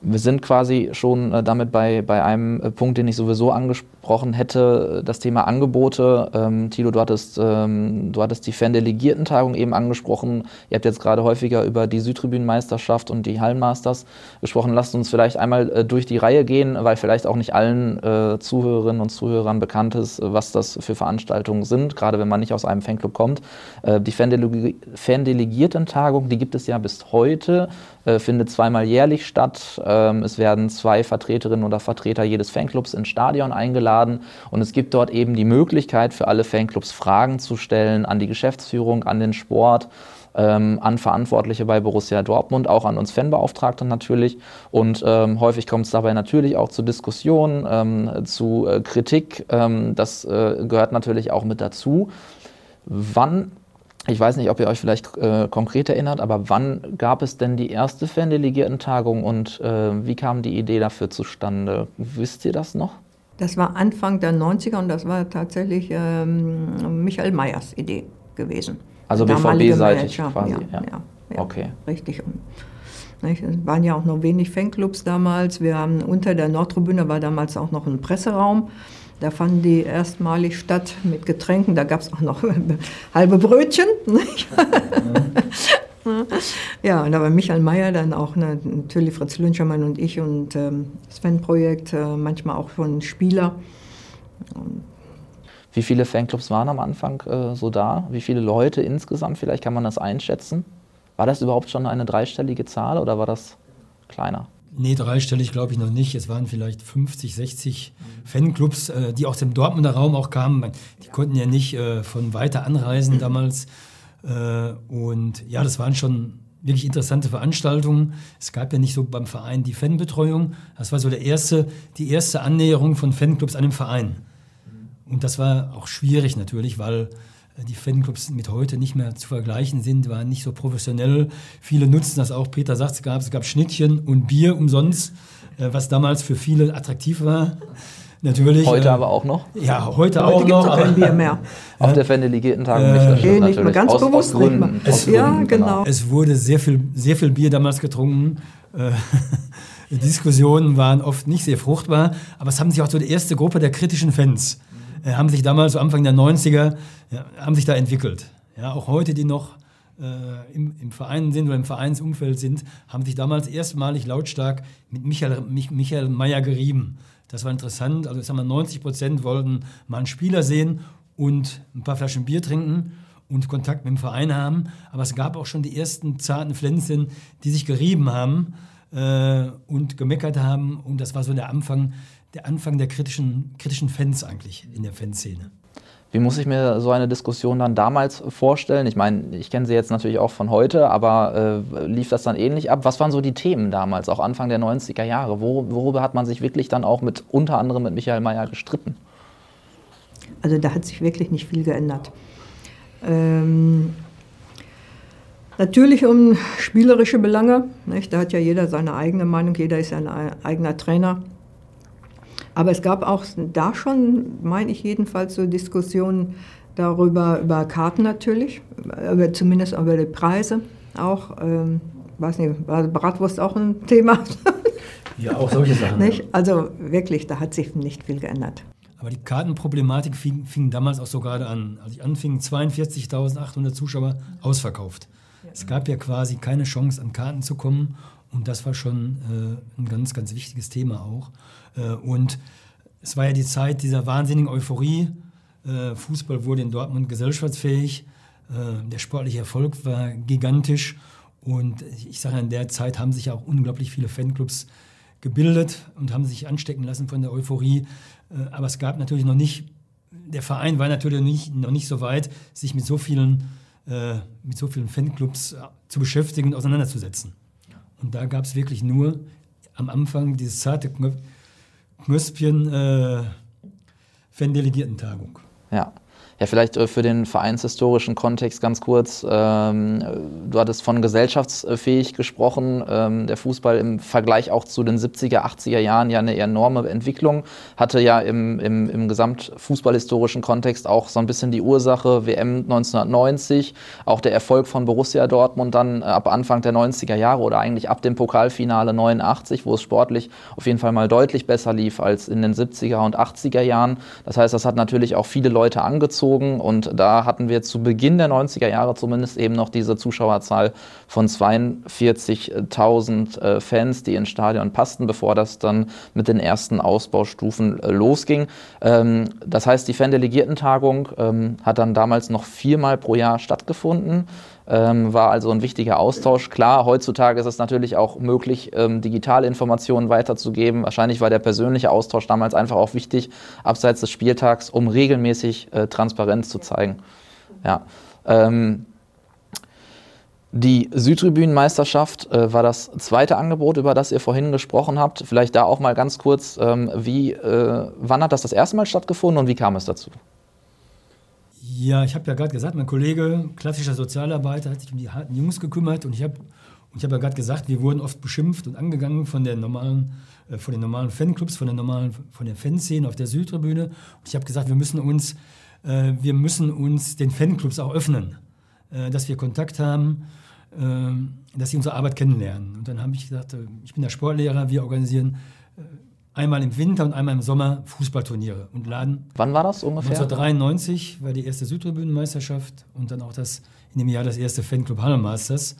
wir sind quasi schon äh, damit bei, bei einem Punkt, den ich sowieso angesprochen hätte, das Thema Angebote. Ähm, Thilo, du hattest, ähm, du hattest die Fan-Delegierten-Tagung eben angesprochen. Ihr habt jetzt gerade häufiger über die Südtribünenmeisterschaft und die Hallenmasters gesprochen. Lasst uns vielleicht einmal äh, durch die Reihe gehen, weil vielleicht auch nicht allen äh, Zuhörerinnen und Zuhörern bekannt ist, was das für Veranstaltungen sind, gerade wenn man nicht aus einem Fanclub kommt. Äh, die Fan-Delegierten-Tagung, die gibt es ja bis heute, äh, findet zweimal jährlich statt ähm, es werden zwei Vertreterinnen oder Vertreter jedes Fanclubs ins Stadion eingeladen und es gibt dort eben die Möglichkeit für alle Fanclubs Fragen zu stellen an die Geschäftsführung, an den Sport. Ähm, an Verantwortliche bei Borussia Dortmund, auch an uns Fanbeauftragte natürlich. Und ähm, häufig kommt es dabei natürlich auch zu Diskussionen, ähm, zu äh, Kritik. Ähm, das äh, gehört natürlich auch mit dazu. Wann ich weiß nicht, ob ihr euch vielleicht äh, konkret erinnert, aber wann gab es denn die erste Fandelegierten-Tagung und äh, wie kam die Idee dafür zustande? Wisst ihr das noch? Das war Anfang der 90er und das war tatsächlich ähm, Michael Meyers Idee gewesen. Also BVB-seitig quasi. Ja, ja. Ja, ja, okay. Richtig. Es waren ja auch noch wenig Fanclubs damals. Wir haben unter der Nordtribüne war damals auch noch ein Presseraum. Da fanden die erstmalig statt mit Getränken. Da gab es auch noch halbe Brötchen. ja, und da war Michael Mayer dann auch, ne, natürlich Fritz Lünschermann und ich und ähm, das Fanprojekt, äh, manchmal auch von Spieler. Wie viele Fanclubs waren am Anfang äh, so da? Wie viele Leute insgesamt? Vielleicht kann man das einschätzen. War das überhaupt schon eine dreistellige Zahl oder war das kleiner? Nee, dreistellig glaube ich noch nicht. Es waren vielleicht 50, 60 Fanclubs, äh, die aus dem Dortmunder Raum auch kamen. Die konnten ja nicht äh, von weiter anreisen damals. Äh, und ja, das waren schon wirklich interessante Veranstaltungen. Es gab ja nicht so beim Verein die Fanbetreuung. Das war so der erste, die erste Annäherung von Fanclubs an den Verein. Und das war auch schwierig natürlich, weil die Fanclubs mit heute nicht mehr zu vergleichen sind, waren nicht so professionell. Viele nutzen das auch. Peter sagt, es gab, es gab Schnittchen und Bier umsonst, äh, was damals für viele attraktiv war. Natürlich. Heute äh, aber auch noch? Ja, heute, heute auch noch. Heute kein Bier mehr. Auf der Fan-Delegierten-Tagung äh, nicht. Das nee, nicht mehr ganz aus, bewusst. Aus Gründen, es, ja, Gründen, genau. genau. Es wurde sehr viel, sehr viel Bier damals getrunken. Äh, die Diskussionen waren oft nicht sehr fruchtbar, aber es haben sich auch so die erste Gruppe der kritischen Fans äh, haben sich damals, so Anfang der 90er, ja, haben sich da entwickelt. Ja, auch heute, die noch äh, im, im, Verein sind oder im Vereinsumfeld sind, haben sich damals erstmalig lautstark mit Michael, Mich, Michael Mayer gerieben. Das war interessant. Also sagen wir, 90 Prozent wollten mal einen Spieler sehen und ein paar Flaschen Bier trinken und Kontakt mit dem Verein haben. Aber es gab auch schon die ersten zarten Pflänzchen, die sich gerieben haben äh, und gemeckert haben. Und das war so der Anfang der Anfang der kritischen, kritischen Fans eigentlich in der Fanszene. Wie muss ich mir so eine Diskussion dann damals vorstellen? Ich meine, ich kenne sie jetzt natürlich auch von heute, aber äh, lief das dann ähnlich ab? Was waren so die Themen damals, auch Anfang der 90er Jahre? Wo, worüber hat man sich wirklich dann auch mit unter anderem mit Michael Mayer gestritten? Also da hat sich wirklich nicht viel geändert. Ähm, natürlich um spielerische Belange. Nicht? Da hat ja jeder seine eigene Meinung, jeder ist ein eigener Trainer. Aber es gab auch da schon, meine ich jedenfalls, so Diskussionen darüber, über Karten natürlich, über, zumindest über die Preise auch. Ähm, weiß nicht, war Bratwurst auch ein Thema? Ja, auch solche Sachen. nicht? Also wirklich, da hat sich nicht viel geändert. Aber die Kartenproblematik fing, fing damals auch so gerade an. Als ich anfing, 42.800 Zuschauer ausverkauft. Es gab ja quasi keine Chance, an Karten zu kommen. Und das war schon äh, ein ganz, ganz wichtiges Thema auch. Äh, und es war ja die Zeit dieser wahnsinnigen Euphorie. Äh, Fußball wurde in Dortmund gesellschaftsfähig. Äh, der sportliche Erfolg war gigantisch. Und ich sage, in der Zeit haben sich auch unglaublich viele Fanclubs gebildet und haben sich anstecken lassen von der Euphorie. Aber es gab natürlich noch nicht, der Verein war natürlich noch nicht, noch nicht so weit, sich mit so vielen, mit so vielen Fanclubs zu beschäftigen und auseinanderzusetzen. Und da gab es wirklich nur am Anfang dieses zarte Knöspchen äh, Fan-Delegiertentagung. Ja. Ja, vielleicht äh, für den vereinshistorischen Kontext ganz kurz. Ähm, du hattest von gesellschaftsfähig gesprochen. Ähm, der Fußball im Vergleich auch zu den 70er, 80er Jahren ja eine enorme Entwicklung. Hatte ja im, im, im gesamtfußballhistorischen Kontext auch so ein bisschen die Ursache WM 1990, auch der Erfolg von Borussia Dortmund dann äh, ab Anfang der 90er Jahre oder eigentlich ab dem Pokalfinale 89, wo es sportlich auf jeden Fall mal deutlich besser lief als in den 70er und 80er Jahren. Das heißt, das hat natürlich auch viele Leute angezogen gezogen und da hatten wir zu Beginn der 90er Jahre zumindest eben noch diese Zuschauerzahl von 42.000 äh, Fans, die ins Stadion passten, bevor das dann mit den ersten Ausbaustufen äh, losging. Ähm, das heißt, die Fandelegiertentagung ähm, hat dann damals noch viermal pro Jahr stattgefunden. Ähm, war also ein wichtiger Austausch. Klar, heutzutage ist es natürlich auch möglich, ähm, digitale Informationen weiterzugeben. Wahrscheinlich war der persönliche Austausch damals einfach auch wichtig, abseits des Spieltags, um regelmäßig äh, Transparenz zu zeigen. Ja. Ähm, die Südtribünenmeisterschaft äh, war das zweite Angebot, über das ihr vorhin gesprochen habt. Vielleicht da auch mal ganz kurz, ähm, wie, äh, wann hat das das erste Mal stattgefunden und wie kam es dazu? Ja, ich habe ja gerade gesagt, mein Kollege, klassischer Sozialarbeiter, hat sich um die harten Jungs gekümmert und ich habe und ja gerade gesagt, wir wurden oft beschimpft und angegangen von der normalen, äh, von den normalen Fanclubs, von der normalen, von der Fanszene auf der Südtribüne. Und ich habe gesagt, wir müssen uns, äh, wir müssen uns den Fanclubs auch öffnen, äh, dass wir Kontakt haben, äh, dass sie unsere Arbeit kennenlernen. Und dann habe ich gesagt, äh, ich bin der Sportlehrer, wir organisieren einmal im Winter und einmal im Sommer Fußballturniere und laden. Wann war das ungefähr? 1993 war die erste Südtribünenmeisterschaft und dann auch das in dem Jahr das erste Fanclub Hallenmasters.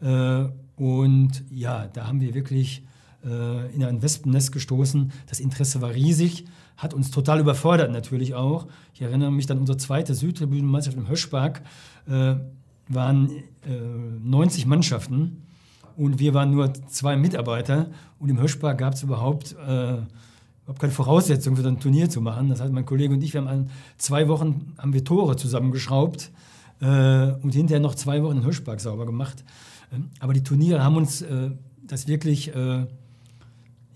Äh, und ja, da haben wir wirklich äh, in ein Wespennest gestoßen. Das Interesse war riesig, hat uns total überfordert natürlich auch. Ich erinnere mich dann, unsere zweite Südtribünenmeisterschaft im Höschpark äh, waren 90 Mannschaften und wir waren nur zwei Mitarbeiter und im Hirschpark gab es überhaupt, äh, überhaupt keine Voraussetzung für so ein Turnier zu machen. Das heißt, mein Kollege und ich, wir haben an zwei Wochen haben wir Tore zusammengeschraubt äh, und hinterher noch zwei Wochen den Hirschpark sauber gemacht. Ähm, aber die Turniere haben uns äh, das wirklich, äh,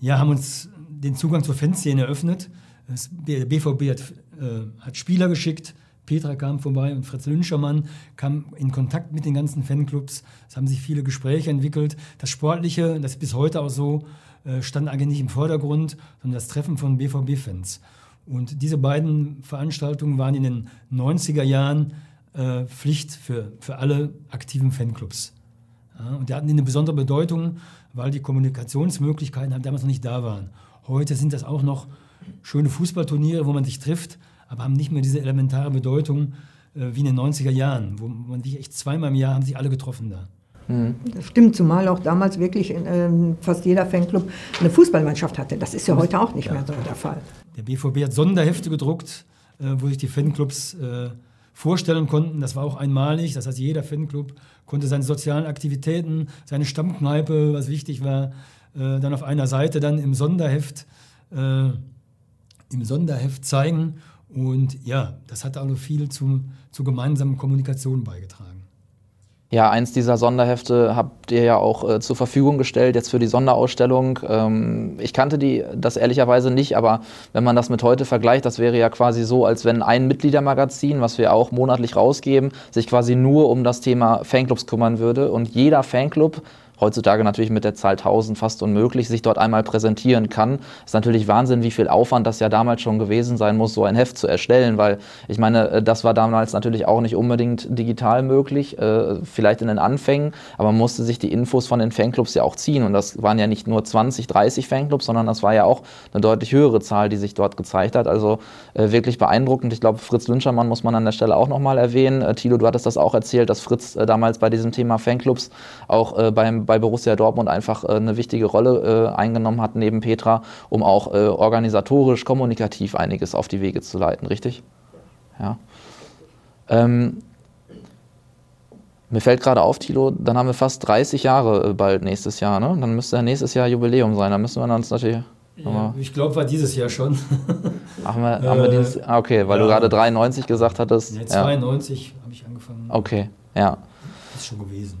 ja, haben uns den Zugang zur Fanszene eröffnet. Das, der BVB hat, äh, hat Spieler geschickt, Petra kam vorbei und Fritz Lünschermann kam in Kontakt mit den ganzen Fanclubs. Es haben sich viele Gespräche entwickelt. Das Sportliche, das ist bis heute auch so, äh, stand eigentlich nicht im Vordergrund, sondern das Treffen von BVB-Fans. Und diese beiden Veranstaltungen waren in den 90er Jahren äh, Pflicht für, für alle aktiven Fanclubs. Und die hatten eine besondere Bedeutung, weil die Kommunikationsmöglichkeiten halt damals noch nicht da waren. Heute sind das auch noch schöne Fußballturniere, wo man sich trifft, aber haben nicht mehr diese elementare Bedeutung äh, wie in den 90er Jahren, wo man sich echt zweimal im Jahr haben sich alle getroffen da. Mhm. Das stimmt, zumal auch damals wirklich in, äh, fast jeder Fanclub eine Fußballmannschaft hatte. Das ist ja heute auch nicht ja. mehr so der Fall. Der BVB hat Sonderhefte gedruckt, äh, wo sich die Fanclubs äh, vorstellen konnten. Das war auch einmalig. Das heißt, jeder Fanclub konnte seine sozialen Aktivitäten, seine Stammkneipe, was wichtig war, äh, dann auf einer Seite dann im Sonderheft äh, im Sonderheft zeigen. Und ja, das hat auch viel zu, zur gemeinsamen Kommunikation beigetragen. Ja, eins dieser Sonderhefte habt ihr ja auch äh, zur Verfügung gestellt, jetzt für die Sonderausstellung. Ähm, ich kannte die, das ehrlicherweise nicht, aber wenn man das mit heute vergleicht, das wäre ja quasi so, als wenn ein Mitgliedermagazin, was wir auch monatlich rausgeben, sich quasi nur um das Thema Fanclubs kümmern würde und jeder Fanclub heutzutage natürlich mit der Zahl 1000 fast unmöglich, sich dort einmal präsentieren kann. Ist natürlich Wahnsinn, wie viel Aufwand das ja damals schon gewesen sein muss, so ein Heft zu erstellen, weil ich meine, äh, das war damals natürlich auch nicht unbedingt digital möglich, äh, vielleicht in den Anfängen, aber man musste sich die Infos von den Fanclubs ja auch ziehen und das waren ja nicht nur 20, 30 Fanclubs, sondern das war ja auch eine deutlich höhere Zahl, die sich dort gezeigt hat. Also äh, wirklich beeindruckend. Ich glaube, Fritz Lünschermann muss man an der Stelle auch nochmal erwähnen. Äh, Thilo, du hattest das auch erzählt, dass Fritz damals bei diesem Thema Fanclubs auch beim, bei Borussia Dortmund einfach äh, eine wichtige Rolle äh, eingenommen hat neben Petra, um auch äh, organisatorisch, kommunikativ einiges auf die Wege zu leiten, richtig? Ja. Ähm, mir fällt gerade auf, Tilo, dann haben wir fast 30 Jahre bald nächstes Jahr, ne? Dann müsste ja nächstes Jahr Jubiläum sein. Da müssen wir uns natürlich. Ja, ich glaube, war dieses Jahr schon. Ach, haben wir, haben wir dieses, ah, okay, weil ja. du gerade 93 gesagt hattest. Nee, 92 ja. habe ich angefangen. Okay, ja. Das ist schon gewesen.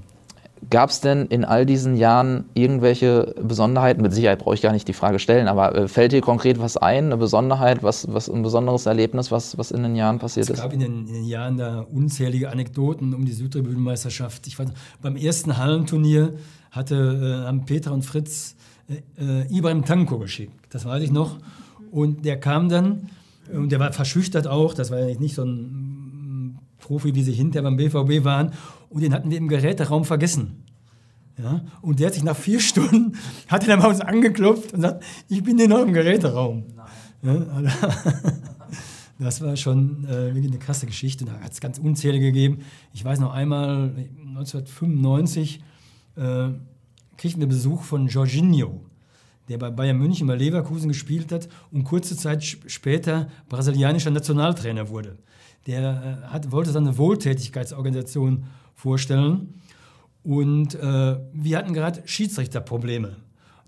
Gab es denn in all diesen Jahren irgendwelche Besonderheiten? Mit Sicherheit brauche ich gar nicht die Frage stellen, aber äh, fällt dir konkret was ein, eine Besonderheit, was, was ein besonderes Erlebnis, was, was in den Jahren passiert ist? Es gab in den, in den, Jahren da unzählige Anekdoten um die Südtribünenmeisterschaft. Ich fand, beim ersten Hallenturnier hatte äh, Peter und Fritz äh, äh, Ibrahim Tanko geschickt. Das weiß ich noch. Und der kam dann, und der war verschüchtert auch, das war ja nicht so ein Profi, wie sie hinterher beim BVB waren. Und den hatten wir im Geräteraum vergessen. Ja? Und der hat sich nach vier Stunden, hat er dann bei uns angeklopft und sagt, ich bin hier noch im Geräteraum. Ja, also, das war schon äh, wirklich eine krasse Geschichte. Da hat es ganz unzählige gegeben. Ich weiß noch einmal, 1995 äh, kriegten wir Besuch von Jorginho, der bei Bayern München bei Leverkusen gespielt hat und kurze Zeit später brasilianischer Nationaltrainer wurde. Der äh, hat, wollte seine Wohltätigkeitsorganisation vorstellen. Und äh, wir hatten gerade Schiedsrichterprobleme.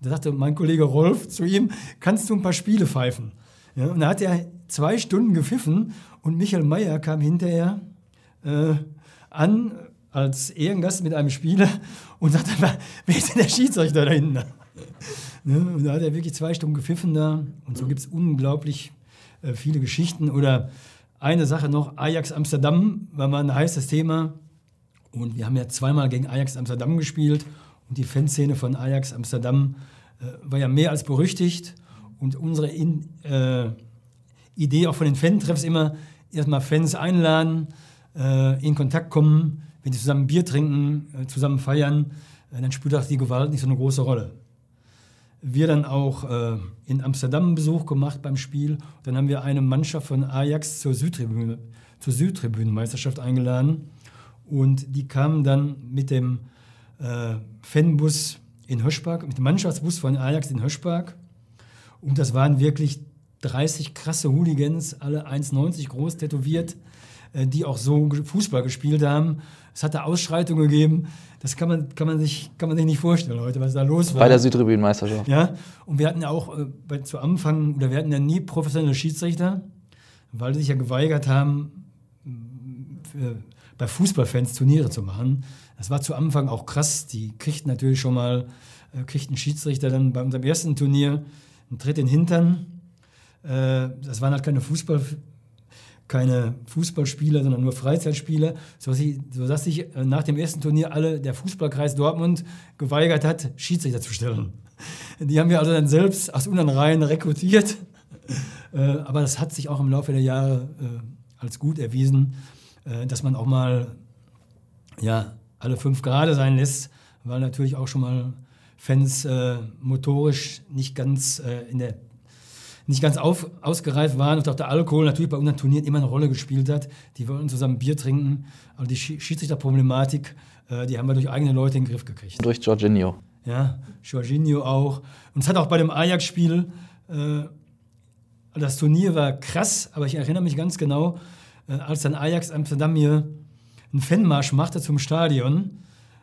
Da sagte mein Kollege Rolf zu ihm, kannst du ein paar Spiele pfeifen? Ja, und da hat er zwei Stunden gepfiffen und Michael Mayer kam hinterher äh, an als Ehrengast mit einem Spieler und sagte, wer ist denn der Schiedsrichter da hinten? Ne? Und da hat er wirklich zwei Stunden gepfiffen da. Und so gibt es unglaublich äh, viele Geschichten. Oder eine Sache noch, Ajax Amsterdam war mal ein heißes Thema. Und wir haben ja zweimal gegen Ajax Amsterdam gespielt. Und die Fanszene von Ajax Amsterdam äh, war ja mehr als berüchtigt. Und unsere In, äh, Idee auch von den Fan-Treffs immer, erstmal Fans einladen, äh, in Kontakt kommen. Wenn die zusammen Bier trinken, äh, zusammen feiern, äh, dann spielt auch die Gewalt nicht so eine große Rolle. Wir dann auch äh, in Amsterdam einen Besuch gemacht beim Spiel. Dann haben wir eine Mannschaft von Ajax zur, Südtribüne, zur Südtribünenmeisterschaft eingeladen. Und die kamen dann mit dem äh, Fanbus in Höschpark, mit dem Mannschaftsbus von Ajax in Höschpark. Und das waren wirklich 30 krasse Hooligans, alle 1,90 groß tätowiert, äh, die auch so Fußball gespielt haben. Es hatte Ausschreitungen gegeben. Das kann man, kann man, sich, kann man sich nicht vorstellen heute, was da los war. Bei der Südtribünenmeisterschaft. Ja, und wir hatten ja auch äh, bei, zu Anfang, oder wir hatten ja nie professionelle Schiedsrichter, weil sie sich ja geweigert haben, für, bei Fußballfans Turniere zu machen. Das war zu Anfang auch krass. Die kriegten natürlich schon mal, äh, kriegten Schiedsrichter dann bei unserem ersten Turnier einen Tritt in den Hintern. Äh, das waren halt keine Fußball, keine Fußballspieler, sondern nur Freizeitspieler, sodass sich äh, nach dem ersten Turnier alle der Fußballkreis Dortmund geweigert hat, Schiedsrichter zu stellen. Die haben wir also dann selbst aus unseren Reihen rekrutiert. Äh, aber das hat sich auch im Laufe der Jahre äh, als gut erwiesen. Äh, dass man auch mal ja, alle fünf Grade sein lässt, weil natürlich auch schon mal Fans äh, motorisch nicht ganz äh, in der nicht ganz auf, ausgereift waren und auch der Alkohol natürlich bei unseren Turnieren immer eine Rolle gespielt hat. Die wollten zusammen Bier trinken. Also die Schiedsrichterproblematik, äh, die haben wir durch eigene Leute in den Griff gekriegt. Durch Jorginho. Ja, Jorginho auch. Und es hat auch bei dem Ajax-Spiel, äh, das Turnier war krass, aber ich erinnere mich ganz genau, äh, als dann Ajax Amsterdam hier einen Fanmarsch machte zum Stadion,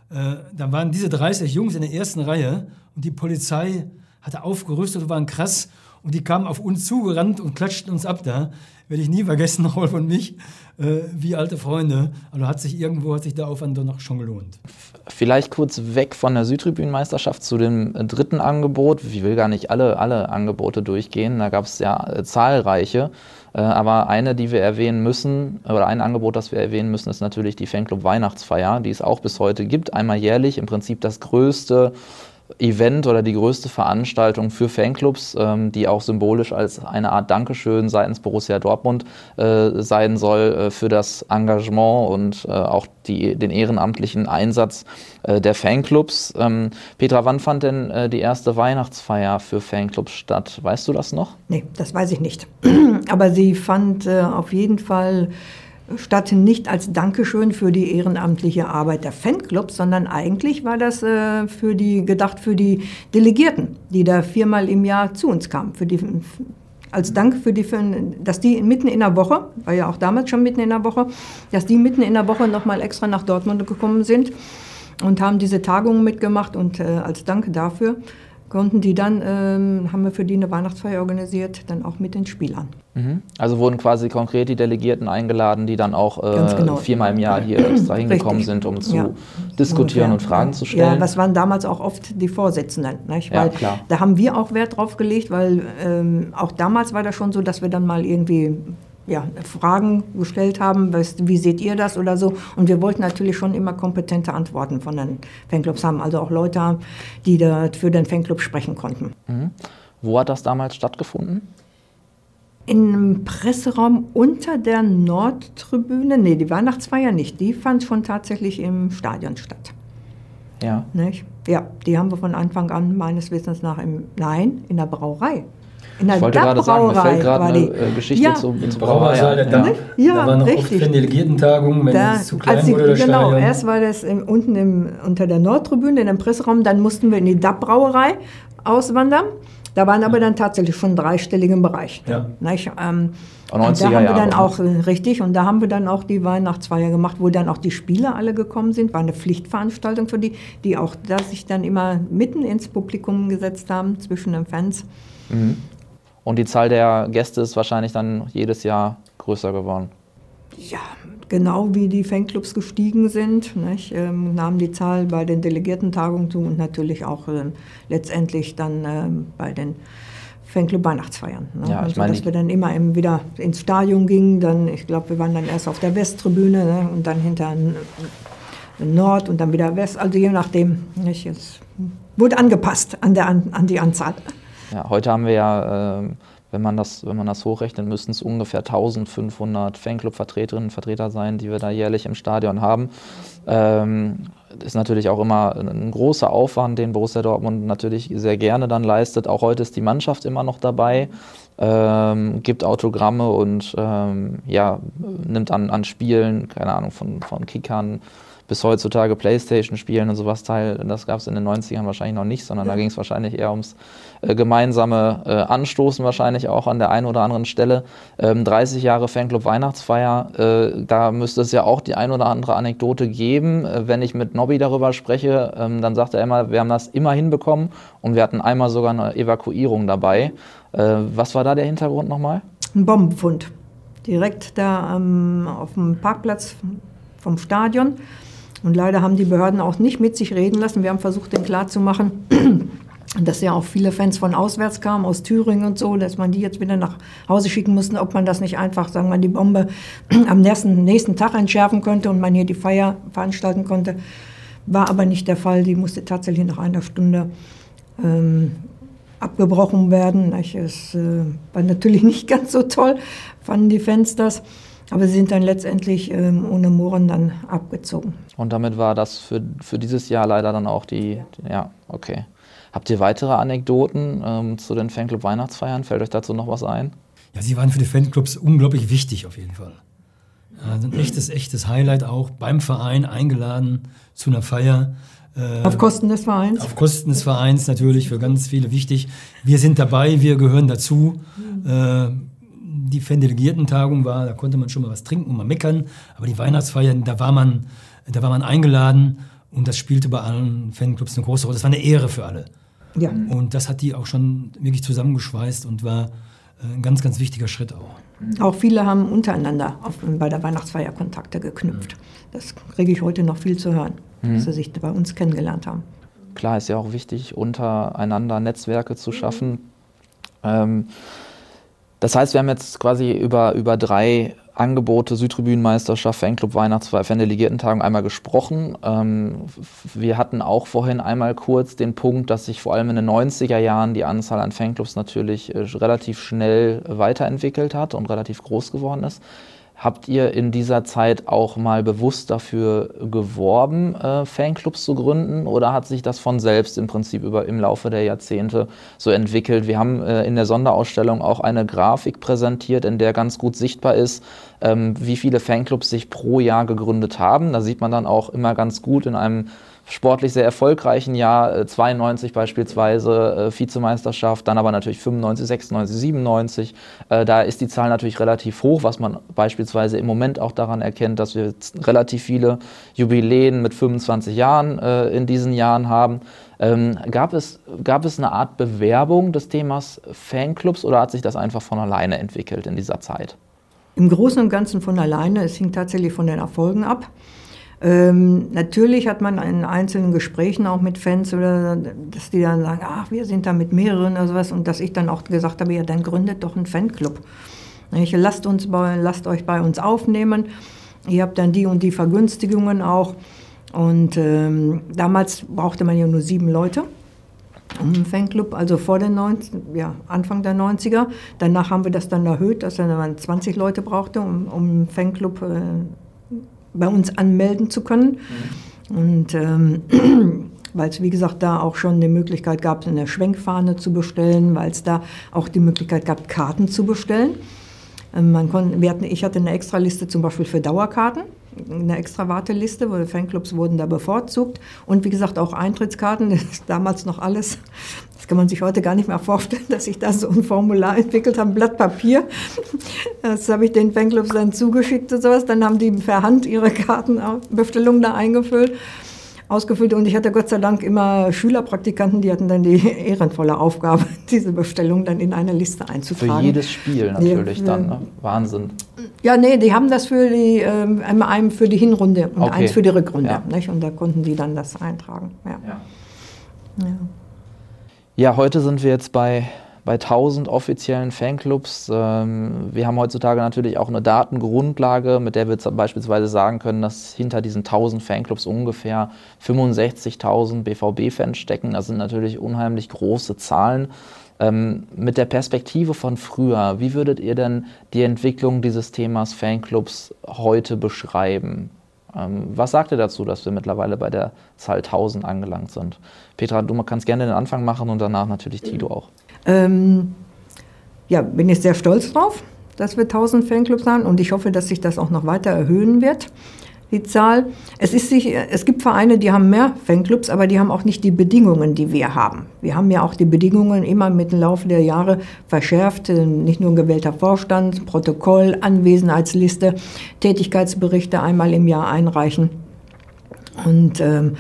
äh, da waren diese 30 Jungs in der ersten Reihe und die Polizei hatte aufgerüstet und waren krass. Und die kamen auf uns zugerannt und klatschten uns ab da. Werde ich nie vergessen, Rolf und mich, äh, wie alte Freunde. Also hat sich irgendwo, hat sich der Aufwand doch noch schon gelohnt. Vielleicht kurz weg von der Südtribünenmeisterschaft zu dem dritten Angebot. Ich will gar nicht alle, alle Angebote durchgehen. Da gab es ja äh, zahlreiche. Äh, aber eine, die wir erwähnen müssen, oder ein Angebot, das wir erwähnen müssen, ist natürlich die Fanclub Weihnachtsfeier, die es auch bis heute gibt. Einmal jährlich, im Prinzip das größte Event oder die größte Veranstaltung für Fanclubs, ähm, die auch symbolisch als eine Art Dankeschön seitens Borussia Dortmund äh, sein soll äh, für das Engagement und äh, auch die, den ehrenamtlichen Einsatz äh, der Fanclubs. Ähm, Petra, wann fand denn äh, die erste Weihnachtsfeier für Fanclubs statt? Weißt du das noch? Nee, das weiß ich nicht. Aber sie fand äh, auf jeden Fall statt nicht als Dankeschön für die ehrenamtliche Arbeit der Fanclubs, sondern eigentlich war das äh, für die, gedacht für die Delegierten, die da viermal im Jahr zu uns kamen. Für die, als Dank für die, dass die mitten in der Woche, war ja auch damals schon mitten in der Woche, dass die mitten in der Woche nochmal extra nach Dortmund gekommen sind und haben diese Tagungen mitgemacht und äh, als Dank dafür konnten die dann, ähm, haben wir für die eine Weihnachtsfeier organisiert, dann auch mit den Spielern. Mhm. Also wurden quasi konkret die Delegierten eingeladen, die dann auch äh, genau. viermal im Jahr hier extra hingekommen sind, um zu ja. diskutieren und, und Fragen zu stellen. Ja, das waren damals auch oft die Vorsitzenden. Nicht? Weil ja, klar. Da haben wir auch Wert drauf gelegt, weil ähm, auch damals war das schon so, dass wir dann mal irgendwie ja, Fragen gestellt haben, was, wie seht ihr das oder so. Und wir wollten natürlich schon immer kompetente Antworten von den Fanclubs haben, also auch Leute die da für den Fanclub sprechen konnten. Mhm. Wo hat das damals stattgefunden? Einem Presseraum unter der Nordtribüne. Nee, die Weihnachtsfeier nicht. Die fand schon tatsächlich im Stadion statt. Ja. Nicht? Ja, die haben wir von Anfang an meines Wissens nach im, nein, in der Brauerei. In der ich wollte gerade sagen, mir fällt gerade eine äh, Geschichte ja. zum, zum Brauersaal der DAP. Ja, da waren noch richtig. oft Delegiertentagungen, wenn da, es zu klein wurde. Das genau, Stadion. erst war das im, unten im, unter der Nordtribüne in dem Presseraum, dann mussten wir in die DAP-Brauerei auswandern. Da waren aber dann tatsächlich schon dreistelligen Bereich. Ja. Nicht? Ähm, und da haben wir dann auch, äh, richtig, und da haben wir dann auch die Weihnachtsfeier gemacht, wo dann auch die Spieler alle gekommen sind. War eine Pflichtveranstaltung für die, die auch da sich dann immer mitten ins Publikum gesetzt haben, zwischen den Fans. Mhm. Und die Zahl der Gäste ist wahrscheinlich dann jedes Jahr größer geworden. Ja, genau wie die Fanclubs gestiegen sind, ähm, nahm die Zahl bei den Delegiertentagungen zu und natürlich auch ähm, letztendlich dann ähm, bei den Fanclub Weihnachtsfeiern. Ne? Ja, also, dass wir dann immer wieder ins Stadion gingen, dann, ich glaube, wir waren dann erst auf der Westtribüne ne? und dann hinter Nord und dann wieder West, also je nachdem. Nicht? Es wurde angepasst an, der, an die Anzahl. Ja, heute haben wir ja, äh, wenn, man das, wenn man das hochrechnet, müssten es ungefähr 1500 Fanclub-Vertreterinnen und Vertreter sein, die wir da jährlich im Stadion haben. Ähm, ist natürlich auch immer ein großer Aufwand, den Borussia Dortmund natürlich sehr gerne dann leistet. Auch heute ist die Mannschaft immer noch dabei, ähm, gibt Autogramme und ähm, ja, nimmt an, an Spielen, keine Ahnung, von, von Kickern bis heutzutage Playstation spielen und sowas teil. Das gab es in den 90ern wahrscheinlich noch nicht, sondern ja. da ging es wahrscheinlich eher ums äh, gemeinsame äh, Anstoßen wahrscheinlich auch an der einen oder anderen Stelle. Ähm, 30 Jahre Fanclub Weihnachtsfeier, äh, da müsste es ja auch die ein oder andere Anekdote geben. Äh, wenn ich mit Nobby darüber spreche, ähm, dann sagt er immer, wir haben das immer hinbekommen und wir hatten einmal sogar eine Evakuierung dabei. Äh, was war da der Hintergrund nochmal? Ein Bombenfund. Direkt da ähm, auf dem Parkplatz vom Stadion. Und leider haben die Behörden auch nicht mit sich reden lassen. Wir haben versucht, den klarzumachen, dass ja auch viele Fans von auswärts kamen, aus Thüringen und so, dass man die jetzt wieder nach Hause schicken musste, ob man das nicht einfach, sagen wir, die Bombe am nächsten, nächsten Tag entschärfen könnte und man hier die Feier veranstalten konnte. War aber nicht der Fall. Die musste tatsächlich nach einer Stunde ähm, abgebrochen werden. Es äh, war natürlich nicht ganz so toll, fanden die Fans das. Aber sie sind dann letztendlich ähm, ohne Mohren dann abgezogen. Und damit war das für, für dieses Jahr leider dann auch die, die ja, okay. Habt ihr weitere Anekdoten ähm, zu den Fanclub Weihnachtsfeiern? Fällt euch dazu noch was ein? Ja, sie waren für die Fanclubs unglaublich wichtig auf jeden Fall. Also ein echtes, echtes Highlight auch beim Verein eingeladen zu einer Feier. Äh, auf Kosten des Vereins? Auf Kosten des Vereins natürlich, für ganz viele wichtig. Wir sind dabei, wir gehören dazu. Mhm. Äh, die Fan-Delegierten-Tagung war, da konnte man schon mal was trinken und mal meckern, aber die Weihnachtsfeiern, da war man, da war man eingeladen und das spielte bei allen Fanclubs eine große Rolle. Das war eine Ehre für alle. Ja. Und das hat die auch schon wirklich zusammengeschweißt und war äh, ein ganz, ganz wichtiger Schritt auch. Auch viele haben untereinander auf, bei der Weihnachtsfeier Kontakte geknüpft. Das kriege ich heute noch viel zu hören, dass sie sich bei uns kennengelernt haben. Klar, ist ja auch wichtig, untereinander Netzwerke zu schaffen. Ähm, das heißt, wir haben jetzt quasi über, über drei Angebote, Südtribünenmeisterschaft, Fanclub, Weihnachtsfeier, Fan-Delegiertentagung einmal gesprochen. Ähm, wir hatten auch vorhin einmal kurz den Punkt, dass sich vor allem in den 90er Jahren die Anzahl an Fanclubs natürlich äh, relativ schnell weiterentwickelt hat und relativ groß geworden ist. Habt ihr in dieser Zeit auch mal bewusst dafür geworben, äh, Fanclubs zu gründen oder hat sich das von selbst im Prinzip über, im Laufe der Jahrzehnte so entwickelt? Wir haben äh, in der Sonderausstellung auch eine Grafik präsentiert, in der ganz gut sichtbar ist, ähm, wie viele Fanclubs sich pro Jahr gegründet haben. Da sieht man dann auch immer ganz gut in einem sportlich sehr erfolgreichen Jahr, äh, 92 beispielsweise, äh, Vizemeisterschaft, dann aber natürlich 95, 96, 97. Äh, da ist die Zahl natürlich relativ hoch, was man beispielsweise im Moment auch daran erkennt, dass wir relativ viele Jubiläen mit 25 Jahren äh, in diesen Jahren haben. Ähm, gab, es, gab es eine Art Bewerbung des Themas Fanclubs oder hat sich das einfach von alleine entwickelt in dieser Zeit? Im Großen und Ganzen von alleine. Es hing tatsächlich von den Erfolgen ab. Ähm, natürlich hat man in einzelnen Gesprächen auch mit Fans oder dass die dann sagen, ach, wir sind da mit mehreren oder sowas und dass ich dann auch gesagt habe, ja, dann gründet doch einen Fanclub. Ich, lasst, uns bei, lasst euch bei uns aufnehmen. Ihr habt dann die und die Vergünstigungen auch. Und ähm, damals brauchte man ja nur sieben Leute einen Fanclub, also vor den 90, ja, Anfang der 90er. Danach haben wir das dann erhöht, dass man 20 Leute brauchte, um, um einen Fanclub äh, bei uns anmelden zu können. Mhm. Und ähm, weil es, wie gesagt, da auch schon die Möglichkeit gab, eine Schwenkfahne zu bestellen, weil es da auch die Möglichkeit gab, Karten zu bestellen. Ähm, man konnte, wir hatten, ich hatte eine Extraliste zum Beispiel für Dauerkarten, eine extra Warteliste, wo Fanclubs wurden da bevorzugt. Und wie gesagt, auch Eintrittskarten, das ist damals noch alles. Das kann man sich heute gar nicht mehr vorstellen, dass ich da so ein Formular entwickelt habe, ein Blatt Papier. Das habe ich den Fanclubs dann zugeschickt und sowas. Dann haben die per Hand ihre Kartenbestellungen da eingefüllt ausgefüllt und ich hatte Gott sei Dank immer Schülerpraktikanten, die hatten dann die ehrenvolle Aufgabe, diese Bestellung dann in eine Liste einzutragen. Für jedes Spiel natürlich nee, dann, ne? Wahnsinn. Ja, nee, die haben das für die, ähm, einmal einem für die Hinrunde und okay. eins für die Rückrunde. Ja. Nicht? Und da konnten die dann das eintragen. Ja. Ja. ja. ja heute sind wir jetzt bei bei 1000 offiziellen Fanclubs. Ähm, wir haben heutzutage natürlich auch eine Datengrundlage, mit der wir beispielsweise sagen können, dass hinter diesen 1000 Fanclubs ungefähr 65.000 BVB-Fans stecken. Das sind natürlich unheimlich große Zahlen. Ähm, mit der Perspektive von früher, wie würdet ihr denn die Entwicklung dieses Themas Fanclubs heute beschreiben? Ähm, was sagt ihr dazu, dass wir mittlerweile bei der Zahl 1000 angelangt sind? Petra, du kannst gerne den Anfang machen und danach natürlich Tito auch. Ähm, ja, bin ich sehr stolz drauf, dass wir 1000 Fanclubs haben und ich hoffe, dass sich das auch noch weiter erhöhen wird, die Zahl. Es, ist sich, es gibt Vereine, die haben mehr Fanclubs, aber die haben auch nicht die Bedingungen, die wir haben. Wir haben ja auch die Bedingungen immer mit dem Laufe der Jahre verschärft, nicht nur ein gewählter Vorstand, Protokoll, Anwesenheitsliste, Tätigkeitsberichte einmal im Jahr einreichen. Und ähm,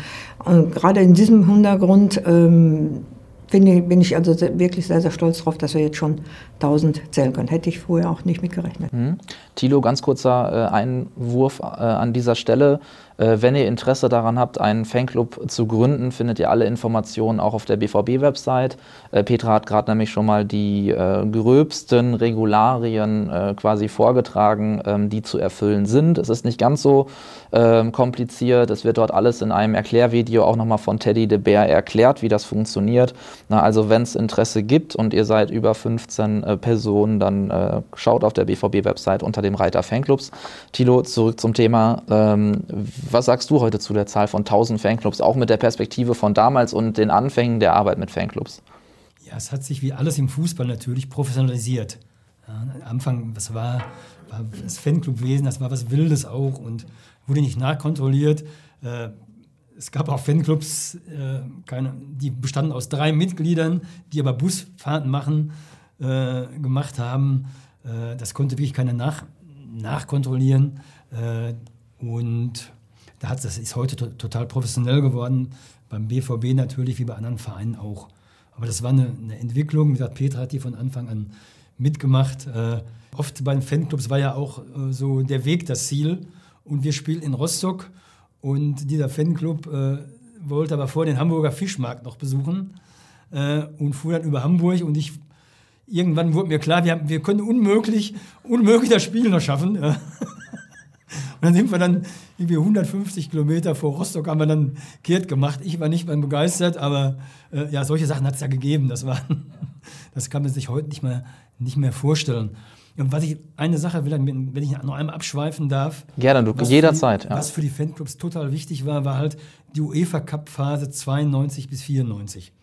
gerade in diesem Hintergrund ähm, bin, bin ich also wirklich sehr, sehr stolz darauf, dass wir jetzt schon 1000 zählen können. Hätte ich vorher auch nicht mitgerechnet. Mhm. Thilo, ganz kurzer äh, Einwurf äh, an dieser Stelle. Äh, wenn ihr Interesse daran habt, einen Fanclub zu gründen, findet ihr alle Informationen auch auf der BVB-Website. Äh, Petra hat gerade nämlich schon mal die äh, gröbsten Regularien quasi vorgetragen, ähm, die zu erfüllen sind. Es ist nicht ganz so ähm, kompliziert. Es wird dort alles in einem Erklärvideo auch nochmal von Teddy de Beer erklärt, wie das funktioniert. Na, also wenn es Interesse gibt und ihr seid über 15 äh, Personen, dann schaut auf der BVB-Website unter dem Reiter Fanclubs. Tilo, zurück zum Thema. Was sagst du heute zu der Zahl von 1000 Fanclubs, auch mit der Perspektive von damals und den Anfängen der Arbeit mit Fanclubs? Ja, es hat sich wie alles im Fußball natürlich professionalisiert. Ja, am Anfang, was war, war das Fanclubwesen, das war was Wildes auch und wurde nicht nachkontrolliert. Äh, es gab auch Fanclubs, äh, keine, die bestanden aus drei Mitgliedern, die aber Busfahrten machen, äh, gemacht haben. Äh, das konnte wirklich keiner nach, nachkontrollieren. Äh, und da hat, das ist heute to total professionell geworden, beim BVB natürlich wie bei anderen Vereinen auch. Aber das war eine, eine Entwicklung. Wie gesagt, Petra hat die von Anfang an mitgemacht. Äh, oft bei den Fanclubs war ja auch äh, so der Weg das Ziel. Und wir spielen in Rostock und dieser Fanclub äh, wollte aber vor den Hamburger Fischmarkt noch besuchen äh, und fuhr dann über Hamburg und ich irgendwann wurde mir klar, wir, haben, wir können unmöglich, unmöglich das Spiel noch schaffen. Und dann sind wir dann irgendwie 150 Kilometer vor Rostock, haben wir dann kehrt gemacht. Ich war nicht mehr begeistert, aber äh, ja, solche Sachen hat es ja gegeben. Das, war, das kann man sich heute nicht mehr, nicht mehr vorstellen. Und was ich, eine Sache will, wenn ich noch einmal abschweifen darf. Gerne, du, jederzeit. Die, ja. Was für die Fanclubs total wichtig war, war halt die UEFA Cup Phase 92 bis 94.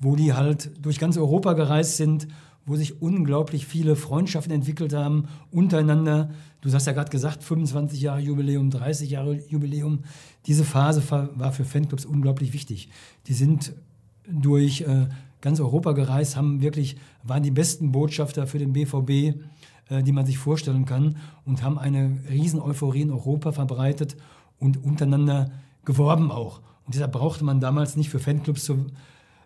Wo die halt durch ganz Europa gereist sind, wo sich unglaublich viele Freundschaften entwickelt haben untereinander. Du hast ja gerade gesagt, 25 Jahre Jubiläum, 30 Jahre Jubiläum. Diese Phase war für Fanclubs unglaublich wichtig. Die sind durch äh, ganz Europa gereist, haben wirklich, waren die besten Botschafter für den BVB äh, die man sich vorstellen kann und haben eine riesen Euphorie in Europa verbreitet und untereinander geworben auch. Und deshalb brauchte man damals nicht für Fanclubs zu,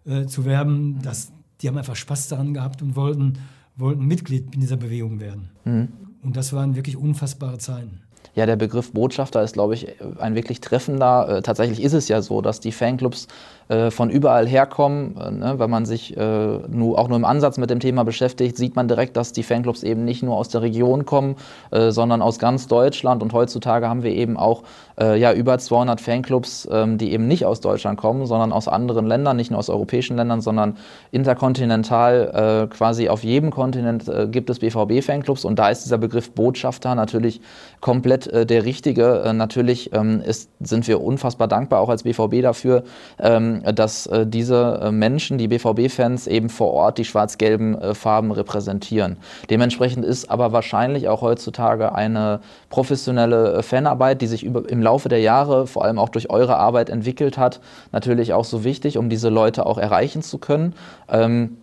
äh, zu werben. Das, die haben einfach Spaß daran gehabt und wollten, wollten Mitglied in dieser Bewegung werden. Mhm. Und das waren wirklich unfassbare Zeiten. Ja, der Begriff Botschafter ist, glaube ich, ein wirklich treffender. Äh, tatsächlich ist es ja so, dass die Fanclubs äh, von überall herkommen. Äh, ne? Wenn man sich äh, nur, auch nur im Ansatz mit dem Thema beschäftigt, sieht man direkt, dass die Fanclubs eben nicht nur aus der Region kommen, äh, sondern aus ganz Deutschland. Und heutzutage haben wir eben auch äh, ja, über 200 Fanclubs, ähm, die eben nicht aus Deutschland kommen, sondern aus anderen Ländern, nicht nur aus europäischen Ländern, sondern interkontinental quasi auf jedem Kontinent gibt es BVB-Fanclubs. Und da ist dieser Begriff Botschafter natürlich komplett der richtige. natürlich ähm, ist, sind wir unfassbar dankbar auch als BVB dafür, ähm, dass äh, diese äh, Menschen, die BVB-Fans, eben vor Ort die schwarz-gelben äh, Farben repräsentieren. Dementsprechend ist aber wahrscheinlich auch heutzutage eine professionelle Fanarbeit, die sich über, im Laufe der Jahre, vor allem auch durch eure Arbeit entwickelt hat, natürlich auch so wichtig, um diese Leute auch erreichen zu können. Ähm,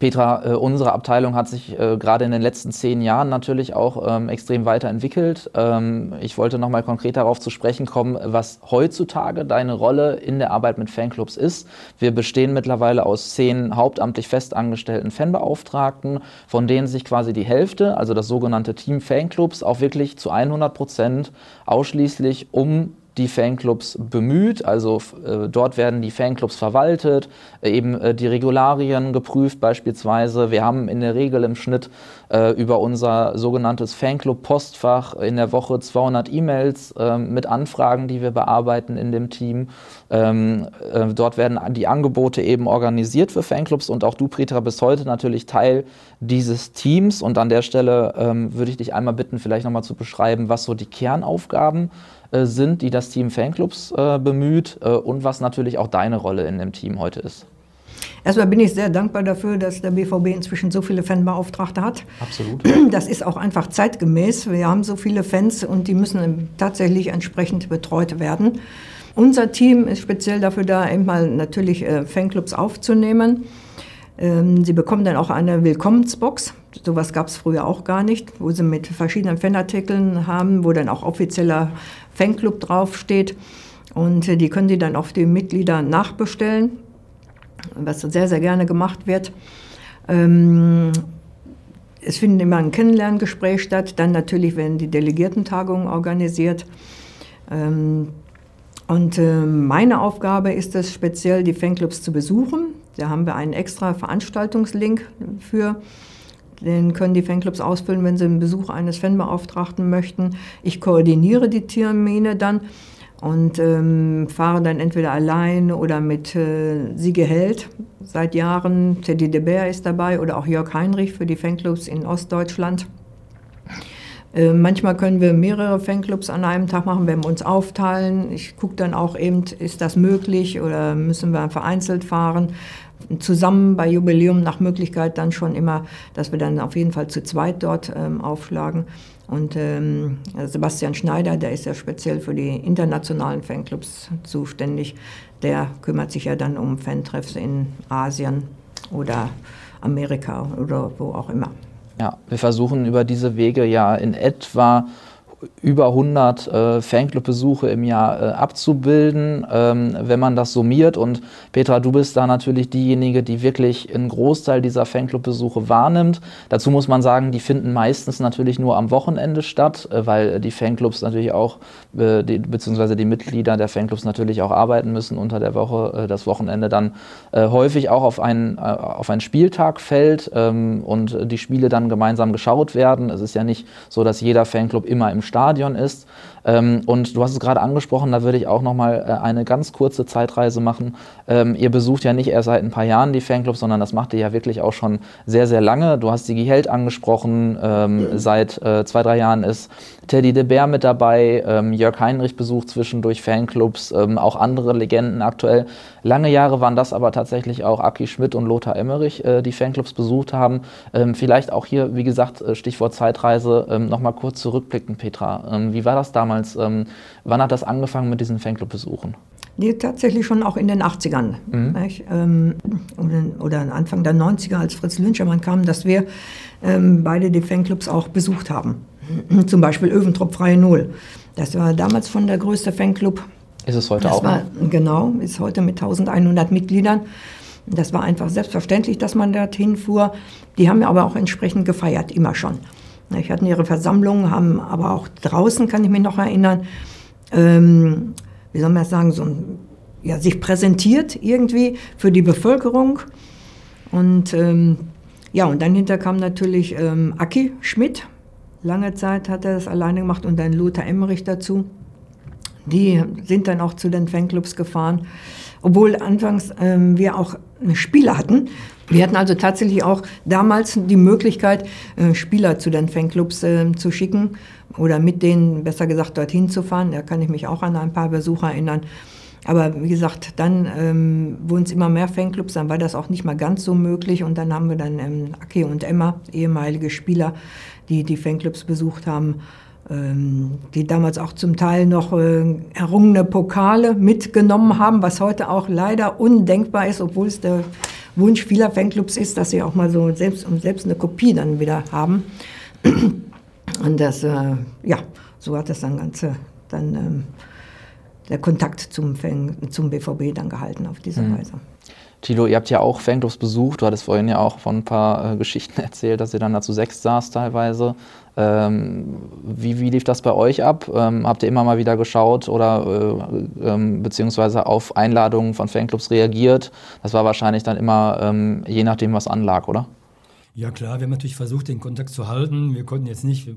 Petra, äh, unsere Abteilung hat sich äh, gerade in den letzten zehn Jahren natürlich auch ähm, extrem weiterentwickelt. Ähm, ich wollte nochmal konkret darauf zu sprechen kommen, was heutzutage deine Rolle in der Arbeit mit Fanclubs ist. Wir bestehen mittlerweile aus zehn hauptamtlich festangestellten Fanbeauftragten, von denen sich quasi die Hälfte, also das sogenannte Team Fanclubs, auch wirklich zu 100 Prozent ausschließlich um die Fanclubs bemüht. Also äh, dort werden die Fanclubs verwaltet, äh, eben äh, die Regularien geprüft beispielsweise. Wir haben in der Regel im Schnitt äh, über unser sogenanntes Fanclub-Postfach in der Woche 200 E-Mails ähm, mit Anfragen, die wir bearbeiten in dem Team. Ähm, äh, dort werden die Angebote eben organisiert für Fanclubs und auch du, Petra, bist heute natürlich Teil dieses Teams. Und an der Stelle ähm, würde ich dich einmal bitten, vielleicht nochmal zu beschreiben, was so die Kernaufgaben sind äh, sind, die das Team Fanclubs äh, bemüht äh, und was natürlich auch deine Rolle in dem Team heute ist. Erstmal bin ich sehr dankbar dafür, dass der BVB inzwischen so viele Fanbeauftragte hat. Absolut. Das ist auch einfach zeitgemäß. Wir haben so viele Fans und die müssen tatsächlich entsprechend betreut werden. Unser Team ist speziell dafür da, eben mal natürlich Fanclubs aufzunehmen. Ähm, sie bekommen dann auch eine Willkommensbox. Sowas gab es früher auch gar nicht, wo sie mit verschiedenen Fanartikeln haben, wo dann auch offizieller Fanclub draufsteht. Und äh, die können die dann auf die Mitglieder nachbestellen, was sehr, sehr gerne gemacht wird. Ähm, es findet immer ein Kennenlerngespräch statt. Dann natürlich werden die Delegiertentagungen organisiert. Ähm, und äh, meine Aufgabe ist es speziell, die Fanclubs zu besuchen. Da haben wir einen extra Veranstaltungslink für. Den können die Fanclubs ausfüllen, wenn sie einen Besuch eines Fanbeauftragten möchten. Ich koordiniere die Termine dann und ähm, fahre dann entweder allein oder mit äh, Siege Held seit Jahren. Teddy de Beer ist dabei oder auch Jörg Heinrich für die Fanclubs in Ostdeutschland. Äh, manchmal können wir mehrere Fanclubs an einem Tag machen, wenn wir uns aufteilen. Ich gucke dann auch eben, ist das möglich oder müssen wir vereinzelt fahren zusammen bei Jubiläum nach Möglichkeit dann schon immer, dass wir dann auf jeden Fall zu zweit dort ähm, aufschlagen. Und ähm, Sebastian Schneider, der ist ja speziell für die internationalen Fanclubs zuständig, der kümmert sich ja dann um Fantreffs in Asien oder Amerika oder wo auch immer. Ja, wir versuchen über diese Wege ja in etwa über 100 äh, Fanclub-Besuche im Jahr äh, abzubilden, ähm, wenn man das summiert. Und Petra, du bist da natürlich diejenige, die wirklich einen Großteil dieser Fanclub-Besuche wahrnimmt. Dazu muss man sagen, die finden meistens natürlich nur am Wochenende statt, äh, weil die Fanclubs natürlich auch, äh, die, beziehungsweise die Mitglieder der Fanclubs natürlich auch arbeiten müssen unter der Woche, äh, das Wochenende dann äh, häufig auch auf einen, auf einen Spieltag fällt ähm, und die Spiele dann gemeinsam geschaut werden. Es ist ja nicht so, dass jeder Fanclub immer im Stadion ist. Ähm, und du hast es gerade angesprochen, da würde ich auch noch mal äh, eine ganz kurze Zeitreise machen. Ähm, ihr besucht ja nicht erst seit ein paar Jahren die Fanclubs, sondern das macht ihr ja wirklich auch schon sehr, sehr lange. Du hast Sigi Held angesprochen. Ähm, seit äh, zwei, drei Jahren ist Teddy de Beer mit dabei. Ähm, Jörg Heinrich besucht zwischendurch Fanclubs, ähm, auch andere Legenden aktuell. Lange Jahre waren das aber tatsächlich auch Aki Schmidt und Lothar Emmerich, äh, die Fanclubs besucht haben. Ähm, vielleicht auch hier, wie gesagt, äh, Stichwort Zeitreise, ähm, nochmal kurz zurückblicken, Petra. Ähm, wie war das damals? Ähm, wann hat das angefangen mit diesen Fanclub-Besuchen? Nee, tatsächlich schon auch in den 80ern. Mhm. Ähm, oder Anfang der 90er, als Fritz Lünchermann kam, dass wir ähm, beide die Fanclubs auch besucht haben. Zum Beispiel Öventrop Freie Null. Das war damals von der größte Fanclub. Ist es heute das auch? War, genau, ist heute mit 1100 Mitgliedern. Das war einfach selbstverständlich, dass man dorthin fuhr. Die haben aber auch entsprechend gefeiert, immer schon. Ich hatten ihre Versammlungen, haben aber auch draußen, kann ich mich noch erinnern, ähm, wie soll man das sagen, so ein, ja, sich präsentiert irgendwie für die Bevölkerung. Und ähm, ja, und dann hinter kam natürlich ähm, Aki Schmidt. Lange Zeit hat er das alleine gemacht und dann Lothar Emmerich dazu. Die sind dann auch zu den Fanclubs gefahren, obwohl anfangs ähm, wir auch Spieler hatten. Wir hatten also tatsächlich auch damals die Möglichkeit, äh, Spieler zu den Fanclubs äh, zu schicken oder mit denen, besser gesagt, dorthin zu fahren. Da kann ich mich auch an ein paar Besucher erinnern. Aber wie gesagt, dann ähm, wurden es immer mehr Fanclubs, dann war das auch nicht mal ganz so möglich. Und dann haben wir dann ähm, Aki und Emma, ehemalige Spieler, die die Fanclubs besucht haben, ähm, die damals auch zum Teil noch äh, errungene Pokale mitgenommen haben, was heute auch leider undenkbar ist, obwohl es der Wunsch vieler Fanclubs ist, dass sie auch mal so selbst, selbst eine Kopie dann wieder haben. Und das, äh, ja, so hat das dann Ganze dann ähm, der Kontakt zum, Fan, zum BVB dann gehalten auf diese mhm. Weise. Tilo, ihr habt ja auch Fanclubs besucht. Du hattest vorhin ja auch von ein paar äh, Geschichten erzählt, dass ihr dann dazu sechs saß teilweise. Ähm, wie, wie lief das bei euch ab? Ähm, habt ihr immer mal wieder geschaut oder äh, ähm, beziehungsweise auf Einladungen von Fanclubs reagiert? Das war wahrscheinlich dann immer ähm, je nachdem, was anlag, oder? Ja klar, wir haben natürlich versucht, den Kontakt zu halten. Wir konnten jetzt nicht,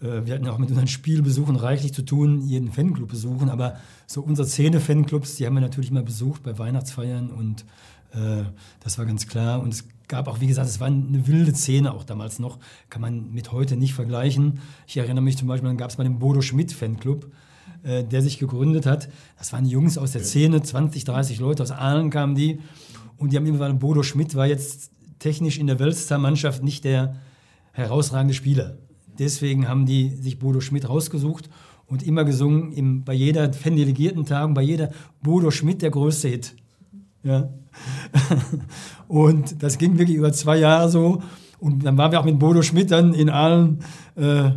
wir, äh, wir hatten ja auch mit unseren Spielbesuchen reichlich zu tun, jeden Fanclub besuchen, aber so unsere Szene-Fanclubs, die haben wir natürlich mal besucht bei Weihnachtsfeiern und äh, das war ganz klar. Und es gab auch, wie gesagt, es war eine wilde Szene auch damals noch, kann man mit heute nicht vergleichen. Ich erinnere mich zum Beispiel, dann gab es mal den Bodo Schmidt Fanclub, äh, der sich gegründet hat. Das waren Jungs aus der Szene, 20, 30 Leute, aus Aalen kamen die. Und die haben immer, Bodo Schmidt war jetzt technisch in der Weltstar-Mannschaft nicht der herausragende Spieler. Deswegen haben die sich Bodo Schmidt rausgesucht und immer gesungen, im, bei jeder Fan-Delegierten-Tagung, bei jeder Bodo Schmidt der größte Hit. Ja. und das ging wirklich über zwei Jahre so. Und dann waren wir auch mit Bodo Schmidt dann in Aalen, äh,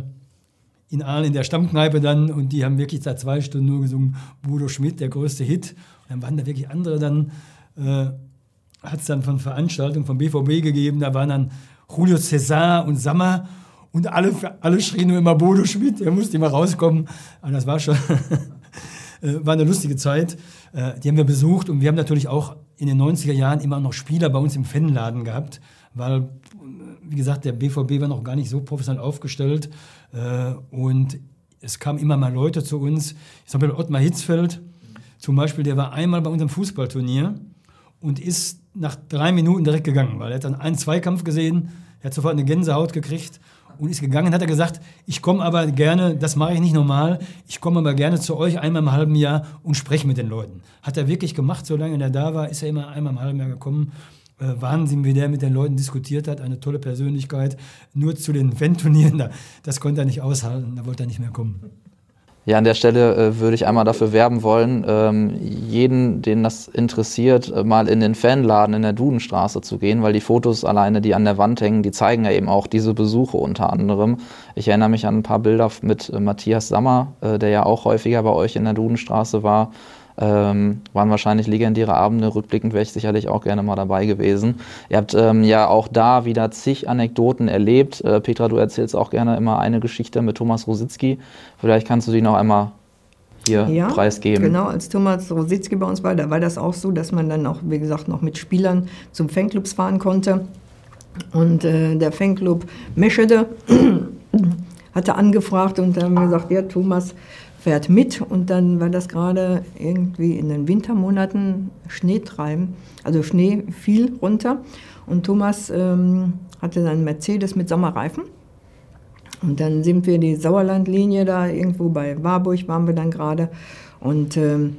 in Aalen in der Stammkneipe dann und die haben wirklich seit zwei Stunden nur gesungen, Bodo Schmidt, der größte Hit. Und dann waren da wirklich andere dann, äh, hat es dann von Veranstaltungen vom BVB gegeben, da waren dann Julio César und Sammer und alle, alle schrien nur immer Bodo Schmidt, der musste immer rauskommen. Aber das war schon, äh, war eine lustige Zeit. Äh, die haben wir besucht und wir haben natürlich auch in den 90er Jahren immer noch Spieler bei uns im Fanladen gehabt, weil, wie gesagt, der BVB war noch gar nicht so professionell aufgestellt äh, und es kamen immer mal Leute zu uns. Ich sage mal Ottmar Hitzfeld zum Beispiel, der war einmal bei unserem Fußballturnier und ist nach drei Minuten direkt gegangen, weil er hat dann einen Zweikampf gesehen, er hat sofort eine Gänsehaut gekriegt und ist gegangen, hat er gesagt, ich komme aber gerne, das mache ich nicht normal, ich komme aber gerne zu euch einmal im halben Jahr und spreche mit den Leuten. Hat er wirklich gemacht, solange er da war, ist er immer einmal im halben Jahr gekommen. Äh, Wahnsinn, wie der mit den Leuten diskutiert hat, eine tolle Persönlichkeit. Nur zu den Fan-Turnieren, das konnte er nicht aushalten, da wollte er nicht mehr kommen. Ja, an der Stelle äh, würde ich einmal dafür werben wollen, ähm, jeden, den das interessiert, äh, mal in den Fanladen in der Dudenstraße zu gehen, weil die Fotos alleine, die an der Wand hängen, die zeigen ja eben auch diese Besuche unter anderem. Ich erinnere mich an ein paar Bilder mit äh, Matthias Sammer, äh, der ja auch häufiger bei euch in der Dudenstraße war. Ähm, waren wahrscheinlich legendäre Abende. Rückblickend wäre ich sicherlich auch gerne mal dabei gewesen. Ihr habt ähm, ja auch da wieder zig Anekdoten erlebt. Äh, Petra, du erzählst auch gerne immer eine Geschichte mit Thomas Rositzky. Vielleicht kannst du die noch einmal hier ja, preisgeben. Genau, als Thomas Rositzky bei uns war, da war das auch so, dass man dann auch, wie gesagt, noch mit Spielern zum Fanclubs fahren konnte. Und äh, der Fanclub Meschede hatte angefragt und dann haben wir gesagt, ja, Thomas, fährt mit und dann war das gerade irgendwie in den Wintermonaten Schneetreiben, also Schnee fiel runter. Und Thomas ähm, hatte dann Mercedes mit Sommerreifen. Und dann sind wir die Sauerlandlinie da irgendwo bei Warburg waren wir dann gerade. Und ähm,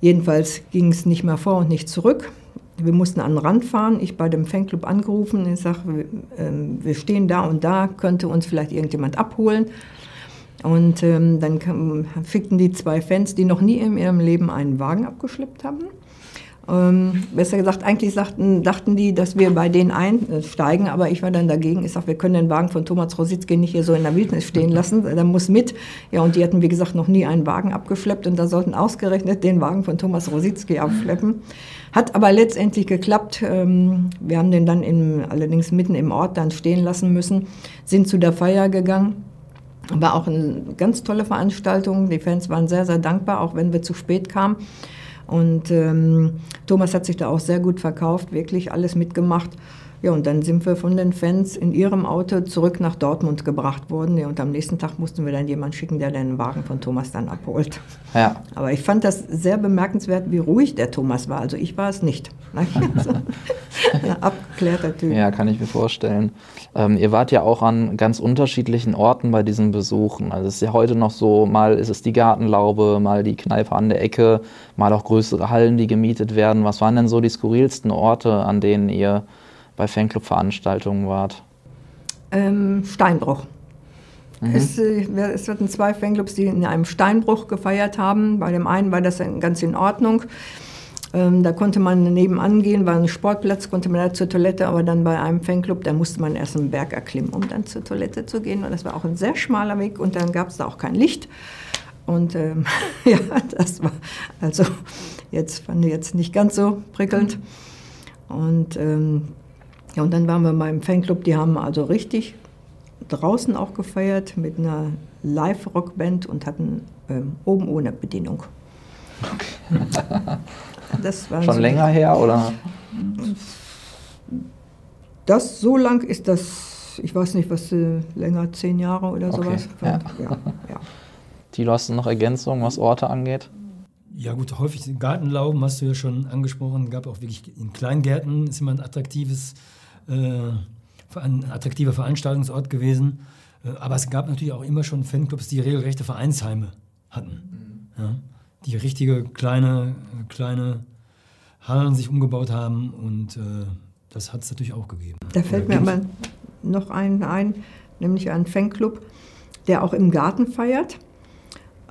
jedenfalls ging es nicht mehr vor und nicht zurück. Wir mussten an den Rand fahren, ich bei dem Fanclub angerufen, ich sage, äh, wir stehen da und da, könnte uns vielleicht irgendjemand abholen. Und ähm, dann kam, fickten die zwei Fans, die noch nie in ihrem Leben einen Wagen abgeschleppt haben. Ähm, besser gesagt, eigentlich sagten, dachten die, dass wir bei denen einsteigen, aber ich war dann dagegen. Ich sage, wir können den Wagen von Thomas Rositzky nicht hier so in der Wildnis stehen lassen, der muss mit. Ja, und die hatten, wie gesagt, noch nie einen Wagen abgeschleppt und da sollten ausgerechnet den Wagen von Thomas Rositzky abschleppen. Hat aber letztendlich geklappt. Ähm, wir haben den dann in, allerdings mitten im Ort dann stehen lassen müssen, sind zu der Feier gegangen war auch eine ganz tolle Veranstaltung. Die Fans waren sehr, sehr dankbar, auch wenn wir zu spät kamen. Und ähm, Thomas hat sich da auch sehr gut verkauft, wirklich alles mitgemacht. Ja, und dann sind wir von den Fans in ihrem Auto zurück nach Dortmund gebracht worden. Ja, und am nächsten Tag mussten wir dann jemanden schicken, der den Wagen von Thomas dann abholt. Ja. Aber ich fand das sehr bemerkenswert, wie ruhig der Thomas war. Also ich war es nicht. Also, ja, abgeklärter Typ. Ja, kann ich mir vorstellen. Ähm, ihr wart ja auch an ganz unterschiedlichen Orten bei diesen Besuchen. Also es ist ja heute noch so, mal ist es die Gartenlaube, mal die Kneipe an der Ecke, mal auch größere Hallen, die gemietet werden. Was waren denn so die skurrilsten Orte, an denen ihr bei Fanclub-Veranstaltungen wart? Ähm, Steinbruch. Mhm. Es, äh, es hatten zwei Fanclubs, die in einem Steinbruch gefeiert haben. Bei dem einen war das ganz in Ordnung. Ähm, da konnte man nebenan gehen, war ein Sportplatz, konnte man da zur Toilette, aber dann bei einem Fanclub, da musste man erst einen Berg erklimmen, um dann zur Toilette zu gehen. Und das war auch ein sehr schmaler Weg und dann gab es da auch kein Licht. Und ähm, ja, das war also jetzt fand ich jetzt nicht ganz so prickelnd. Und ähm, ja, und dann waren wir beim Fanclub, die haben also richtig draußen auch gefeiert mit einer Live-Rockband und hatten ähm, oben ohne Bedienung. Okay. das war Schon so länger her, oder? Das so lang ist das, ich weiß nicht, was äh, länger, zehn Jahre oder okay. sowas. Ja. Ja, ja. Tilo, hast du noch Ergänzungen, was Orte angeht? Ja gut, häufig Gartenlauben hast du ja schon angesprochen. Gab auch wirklich in Kleingärten ist immer ein attraktives äh, ein attraktiver Veranstaltungsort gewesen. Äh, aber es gab natürlich auch immer schon Fanclubs, die regelrechte Vereinsheime hatten. Mhm. Ja, die richtige kleine, kleine Hallen sich umgebaut haben und äh, das hat es natürlich auch gegeben. Da fällt mir aber noch einen ein, nämlich ein Fanclub, der auch im Garten feiert.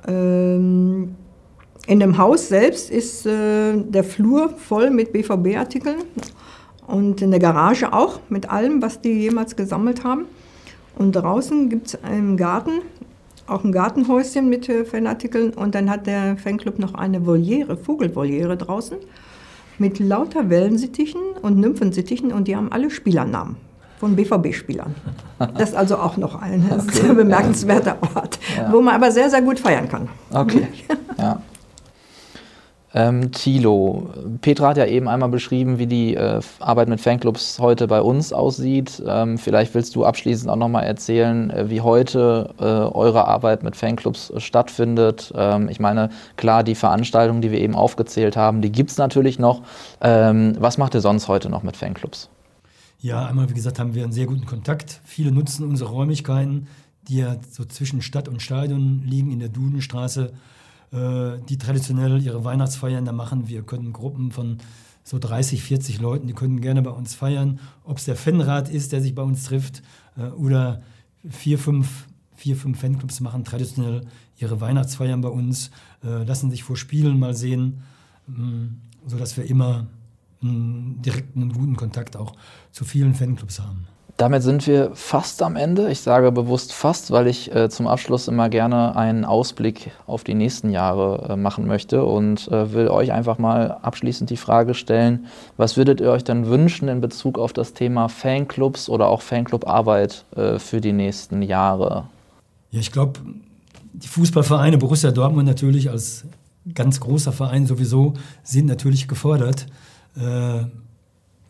Ähm, in dem Haus selbst ist äh, der Flur voll mit BVB-Artikeln und in der Garage auch mit allem, was die jemals gesammelt haben. Und draußen gibt es im Garten auch ein Gartenhäuschen mit Fanartikeln und dann hat der Fanclub noch eine Voliere, Vogelvoliere draußen mit lauter Wellensittichen und Nymphensittichen und die haben alle Spielernamen von BVB-Spielern. Das ist also auch noch ein okay. sehr bemerkenswerter Ort, ja. wo man aber sehr, sehr gut feiern kann. Okay. Ähm, Thilo, Petra hat ja eben einmal beschrieben, wie die äh, Arbeit mit Fanclubs heute bei uns aussieht. Ähm, vielleicht willst du abschließend auch nochmal erzählen, äh, wie heute äh, eure Arbeit mit Fanclubs stattfindet. Ähm, ich meine, klar, die Veranstaltungen, die wir eben aufgezählt haben, die gibt es natürlich noch. Ähm, was macht ihr sonst heute noch mit Fanclubs? Ja, einmal, wie gesagt, haben wir einen sehr guten Kontakt. Viele nutzen unsere Räumlichkeiten, die ja so zwischen Stadt und Stadion liegen, in der Dudenstraße die traditionell ihre Weihnachtsfeiern da machen. Wir können Gruppen von so 30, 40 Leuten, die können gerne bei uns feiern. Ob es der Fanrat ist, der sich bei uns trifft, äh, oder vier, fünf vier, fünf Fanclubs machen traditionell ihre Weihnachtsfeiern bei uns, äh, lassen sich vor Spielen mal sehen, ähm, sodass wir immer einen direkten und guten Kontakt auch zu vielen Fanclubs haben. Damit sind wir fast am Ende. Ich sage bewusst fast, weil ich äh, zum Abschluss immer gerne einen Ausblick auf die nächsten Jahre äh, machen möchte und äh, will euch einfach mal abschließend die Frage stellen, was würdet ihr euch denn wünschen in Bezug auf das Thema Fanclubs oder auch Fanclubarbeit äh, für die nächsten Jahre? Ja, ich glaube, die Fußballvereine, Borussia Dortmund natürlich als ganz großer Verein sowieso, sind natürlich gefordert äh,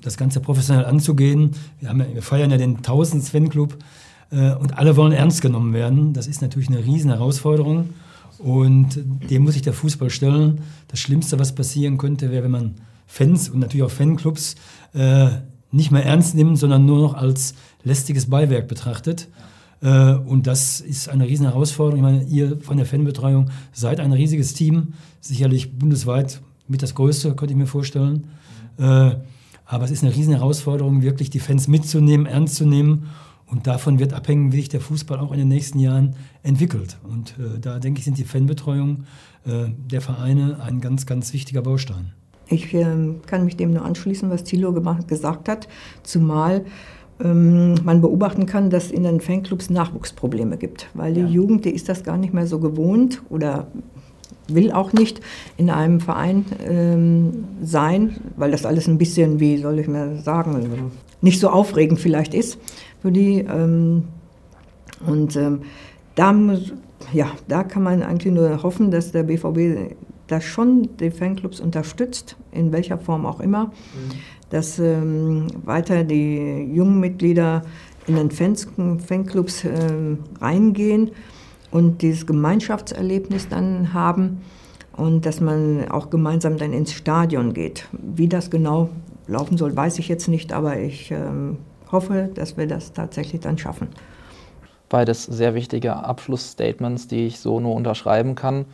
das Ganze professionell anzugehen. Wir, haben ja, wir feiern ja den 1000 Fanclub äh, und alle wollen ernst genommen werden. Das ist natürlich eine riesen Herausforderung und dem muss sich der Fußball stellen. Das Schlimmste, was passieren könnte, wäre, wenn man Fans und natürlich auch Fanclubs äh, nicht mehr ernst nimmt, sondern nur noch als lästiges Beiwerk betrachtet. Äh, und das ist eine riesen Herausforderung. Ich meine, ihr von der Fanbetreuung seid ein riesiges Team, sicherlich bundesweit mit das größte, könnte ich mir vorstellen. Äh, aber es ist eine riesen Herausforderung, wirklich die Fans mitzunehmen, ernst zu nehmen. Und davon wird abhängen, wie sich der Fußball auch in den nächsten Jahren entwickelt. Und äh, da denke ich, sind die Fanbetreuung äh, der Vereine ein ganz, ganz wichtiger Baustein. Ich äh, kann mich dem nur anschließen, was Thilo gemacht, gesagt hat, zumal ähm, man beobachten kann, dass in den Fanclubs Nachwuchsprobleme gibt, weil die ja. Jugend, die ist das gar nicht mehr so gewohnt oder will auch nicht in einem Verein ähm, sein, weil das alles ein bisschen, wie soll ich mal sagen, nicht so aufregend vielleicht ist für die. Ähm, und ähm, da, ja, da kann man eigentlich nur hoffen, dass der BVB da schon die Fanclubs unterstützt, in welcher Form auch immer, mhm. dass ähm, weiter die jungen Mitglieder in den Fans, Fanclubs ähm, reingehen und dieses Gemeinschaftserlebnis dann haben und dass man auch gemeinsam dann ins Stadion geht. Wie das genau laufen soll, weiß ich jetzt nicht, aber ich ähm, hoffe, dass wir das tatsächlich dann schaffen. Beides sehr wichtige Abschlussstatements, die ich so nur unterschreiben kann.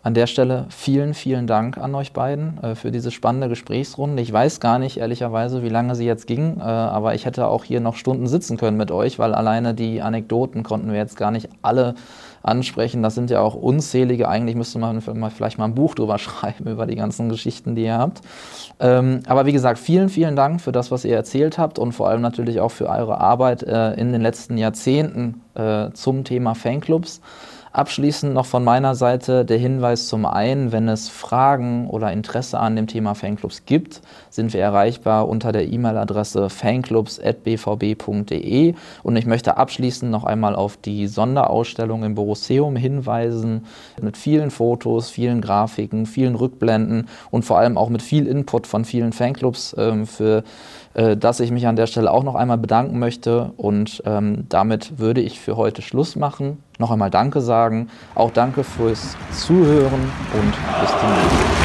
An der Stelle vielen, vielen Dank an euch beiden äh, für diese spannende Gesprächsrunde. Ich weiß gar nicht, ehrlicherweise, wie lange sie jetzt ging, äh, aber ich hätte auch hier noch Stunden sitzen können mit euch, weil alleine die Anekdoten konnten wir jetzt gar nicht alle ansprechen. Das sind ja auch unzählige. Eigentlich müsste man vielleicht mal ein Buch drüber schreiben, über die ganzen Geschichten, die ihr habt. Ähm, aber wie gesagt, vielen, vielen Dank für das, was ihr erzählt habt und vor allem natürlich auch für eure Arbeit äh, in den letzten Jahrzehnten äh, zum Thema Fanclubs. Abschließend noch von meiner Seite der Hinweis zum einen, wenn es Fragen oder Interesse an dem Thema Fanclubs gibt, sind wir erreichbar unter der E-Mail-Adresse fanclubs.bvb.de und ich möchte abschließend noch einmal auf die Sonderausstellung im Borusseum hinweisen mit vielen Fotos, vielen Grafiken, vielen Rückblenden und vor allem auch mit viel Input von vielen Fanclubs äh, für dass ich mich an der Stelle auch noch einmal bedanken möchte. Und ähm, damit würde ich für heute Schluss machen. Noch einmal Danke sagen. Auch danke fürs Zuhören und bis demnächst.